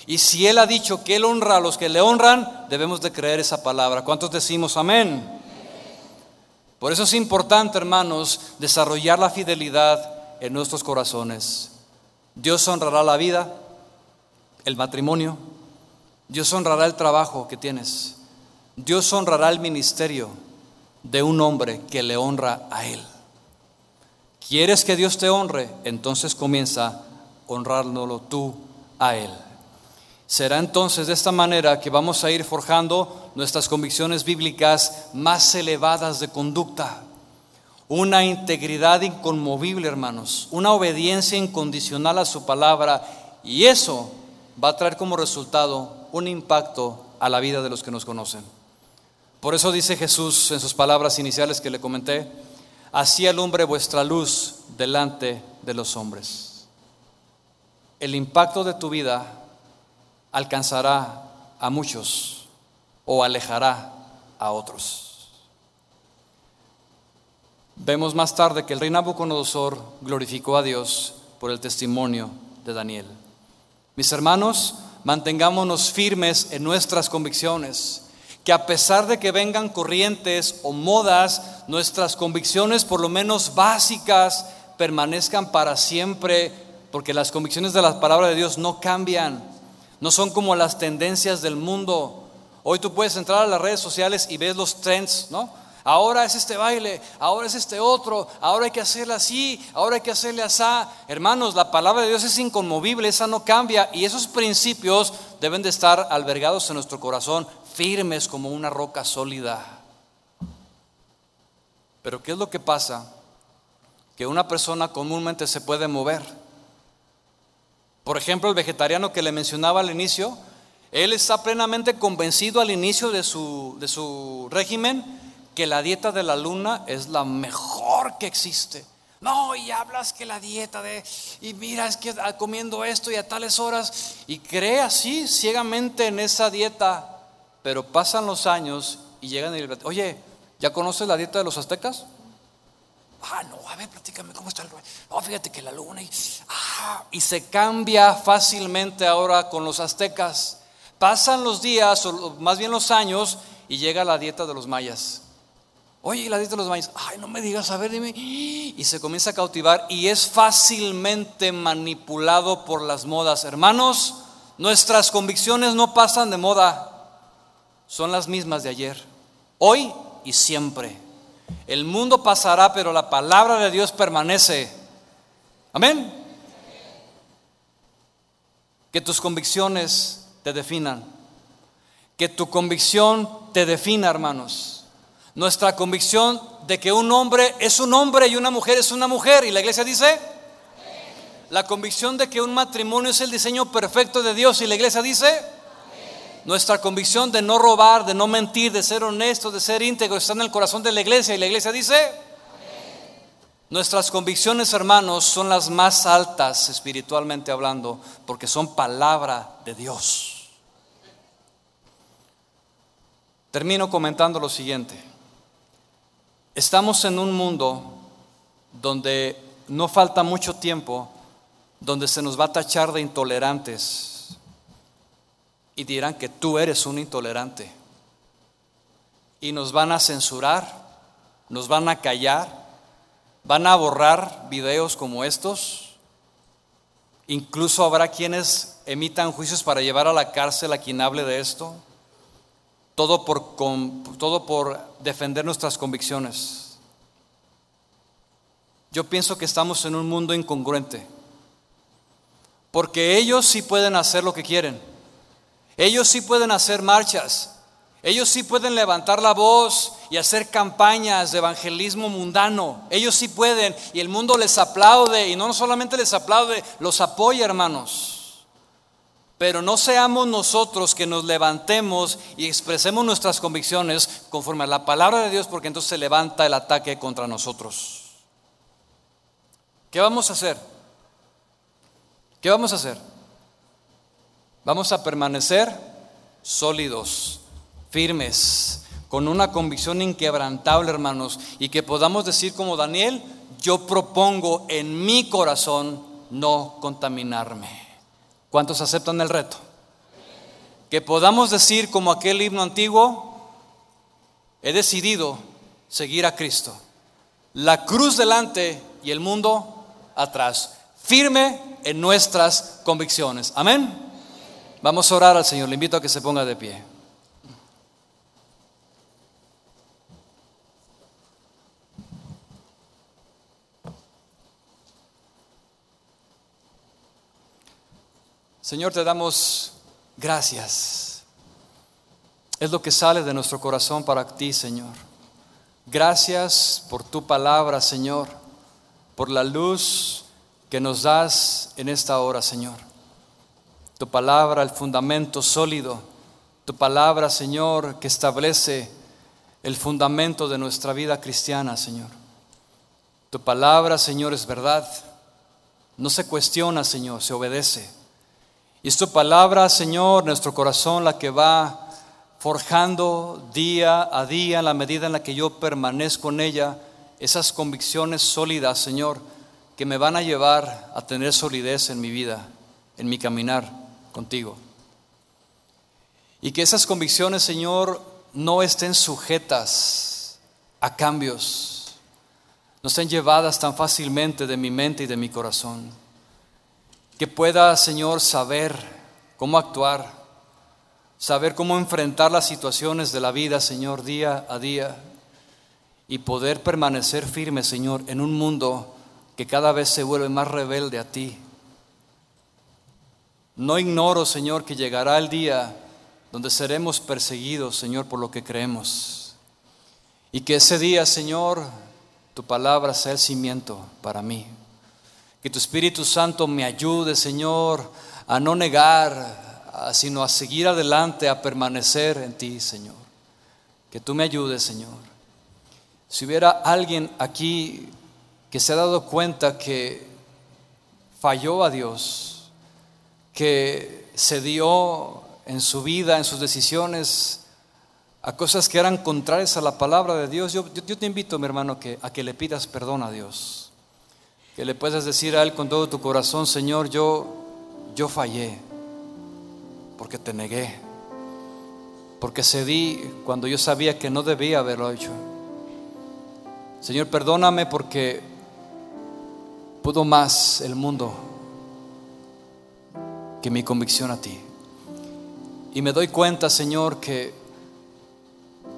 Y si Él ha dicho que Él honra a los que le honran, debemos de creer esa palabra. ¿Cuántos decimos amén? Por eso es importante, hermanos, desarrollar la fidelidad en nuestros corazones. Dios honrará la vida, el matrimonio. Dios honrará el trabajo que tienes. Dios honrará el ministerio de un hombre que le honra a Él. ¿Quieres que Dios te honre? Entonces comienza honrándolo tú a Él. Será entonces de esta manera que vamos a ir forjando nuestras convicciones bíblicas más elevadas de conducta. Una integridad inconmovible, hermanos. Una obediencia incondicional a su palabra. Y eso va a traer como resultado un impacto a la vida de los que nos conocen. Por eso dice Jesús en sus palabras iniciales que le comenté, así alumbre vuestra luz delante de los hombres. El impacto de tu vida alcanzará a muchos o alejará a otros. Vemos más tarde que el rey Nabucodonosor glorificó a Dios por el testimonio de Daniel. Mis hermanos, mantengámonos firmes en nuestras convicciones que a pesar de que vengan corrientes o modas, nuestras convicciones por lo menos básicas permanezcan para siempre, porque las convicciones de la palabra de Dios no cambian, no son como las tendencias del mundo. Hoy tú puedes entrar a las redes sociales y ves los trends, ¿no? Ahora es este baile, ahora es este otro, ahora hay que hacerle así, ahora hay que hacerle así. Hermanos, la palabra de Dios es inconmovible, esa no cambia y esos principios deben de estar albergados en nuestro corazón firmes como una roca sólida. Pero ¿qué es lo que pasa? Que una persona comúnmente se puede mover. Por ejemplo, el vegetariano que le mencionaba al inicio, él está plenamente convencido al inicio de su, de su régimen que la dieta de la luna es la mejor que existe. No, y hablas que la dieta de, y mira, es que comiendo esto y a tales horas, y cree así ciegamente en esa dieta pero pasan los años y llegan y le oye, ¿ya conoces la dieta de los aztecas? Ah, no, a ver, platícame cómo está el Oh, fíjate que la luna y, ah, y se cambia fácilmente ahora con los aztecas. Pasan los días, o más bien los años, y llega la dieta de los mayas. Oye, la dieta de los mayas, ay, no me digas, a ver, dime. Y se comienza a cautivar y es fácilmente manipulado por las modas. Hermanos, nuestras convicciones no pasan de moda son las mismas de ayer, hoy y siempre. El mundo pasará, pero la palabra de Dios permanece. Amén. Que tus convicciones te definan. Que tu convicción te defina, hermanos. Nuestra convicción de que un hombre es un hombre y una mujer es una mujer. Y la iglesia dice, La convicción de que un matrimonio es el diseño perfecto de Dios y la iglesia dice, nuestra convicción de no robar, de no mentir, de ser honesto, de ser íntegro, está en el corazón de la iglesia y la iglesia dice, nuestras convicciones hermanos son las más altas espiritualmente hablando porque son palabra de Dios. Termino comentando lo siguiente. Estamos en un mundo donde no falta mucho tiempo donde se nos va a tachar de intolerantes y dirán que tú eres un intolerante. Y nos van a censurar, nos van a callar, van a borrar videos como estos. Incluso habrá quienes emitan juicios para llevar a la cárcel a quien hable de esto. Todo por, todo por defender nuestras convicciones. Yo pienso que estamos en un mundo incongruente. Porque ellos sí pueden hacer lo que quieren. Ellos sí pueden hacer marchas. Ellos sí pueden levantar la voz y hacer campañas de evangelismo mundano. Ellos sí pueden y el mundo les aplaude y no solamente les aplaude, los apoya hermanos. Pero no seamos nosotros que nos levantemos y expresemos nuestras convicciones conforme a la palabra de Dios porque entonces se levanta el ataque contra nosotros. ¿Qué vamos a hacer? ¿Qué vamos a hacer? Vamos a permanecer sólidos, firmes, con una convicción inquebrantable, hermanos, y que podamos decir como Daniel, yo propongo en mi corazón no contaminarme. ¿Cuántos aceptan el reto? Que podamos decir como aquel himno antiguo, he decidido seguir a Cristo. La cruz delante y el mundo atrás. Firme en nuestras convicciones. Amén. Vamos a orar al Señor. Le invito a que se ponga de pie. Señor, te damos gracias. Es lo que sale de nuestro corazón para ti, Señor. Gracias por tu palabra, Señor, por la luz que nos das en esta hora, Señor. Tu palabra, el fundamento sólido. Tu palabra, Señor, que establece el fundamento de nuestra vida cristiana, Señor. Tu palabra, Señor, es verdad. No se cuestiona, Señor, se obedece. Y es tu palabra, Señor, nuestro corazón, la que va forjando día a día, en la medida en la que yo permanezco en ella, esas convicciones sólidas, Señor, que me van a llevar a tener solidez en mi vida, en mi caminar contigo. Y que esas convicciones, Señor, no estén sujetas a cambios, no estén llevadas tan fácilmente de mi mente y de mi corazón. Que pueda, Señor, saber cómo actuar, saber cómo enfrentar las situaciones de la vida, Señor, día a día, y poder permanecer firme, Señor, en un mundo que cada vez se vuelve más rebelde a ti. No ignoro, Señor, que llegará el día donde seremos perseguidos, Señor, por lo que creemos. Y que ese día, Señor, tu palabra sea el cimiento para mí. Que tu Espíritu Santo me ayude, Señor, a no negar, sino a seguir adelante, a permanecer en ti, Señor. Que tú me ayudes, Señor. Si hubiera alguien aquí que se ha dado cuenta que falló a Dios, que se en su vida, en sus decisiones, a cosas que eran contrarias a la palabra de Dios, yo, yo, te invito, mi hermano, que, a que le pidas perdón a Dios. Que le puedas decir a Él con todo tu corazón, Señor, yo, yo fallé, porque te negué, porque cedí cuando yo sabía que no debía haberlo hecho. Señor, perdóname porque pudo más el mundo que mi convicción a ti. Y me doy cuenta, Señor, que,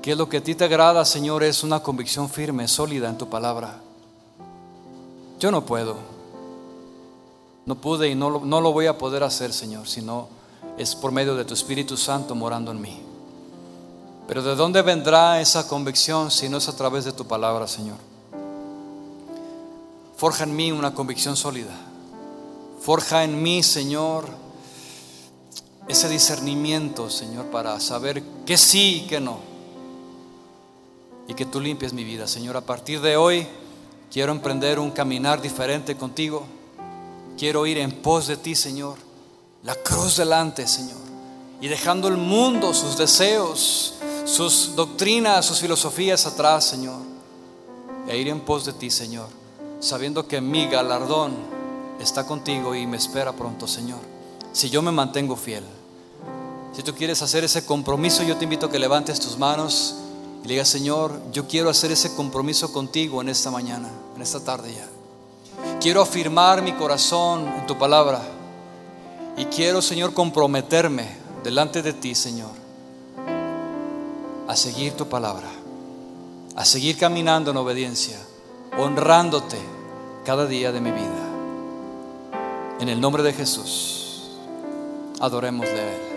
que lo que a ti te agrada, Señor, es una convicción firme, sólida en tu palabra. Yo no puedo. No pude y no lo, no lo voy a poder hacer, Señor, sino es por medio de tu Espíritu Santo morando en mí. Pero ¿de dónde vendrá esa convicción si no es a través de tu palabra, Señor? Forja en mí una convicción sólida. Forja en mí, Señor, ese discernimiento, Señor, para saber qué sí y qué no. Y que tú limpies mi vida, Señor. A partir de hoy quiero emprender un caminar diferente contigo. Quiero ir en pos de ti, Señor. La cruz delante, Señor. Y dejando el mundo, sus deseos, sus doctrinas, sus filosofías atrás, Señor. E ir en pos de ti, Señor. Sabiendo que mi galardón está contigo y me espera pronto, Señor. Si yo me mantengo fiel. Si tú quieres hacer ese compromiso, yo te invito a que levantes tus manos y digas, Señor, yo quiero hacer ese compromiso contigo en esta mañana, en esta tarde ya. Quiero afirmar mi corazón en tu palabra. Y quiero, Señor, comprometerme delante de ti, Señor, a seguir tu palabra, a seguir caminando en obediencia, honrándote cada día de mi vida. En el nombre de Jesús, adorémosle a Él.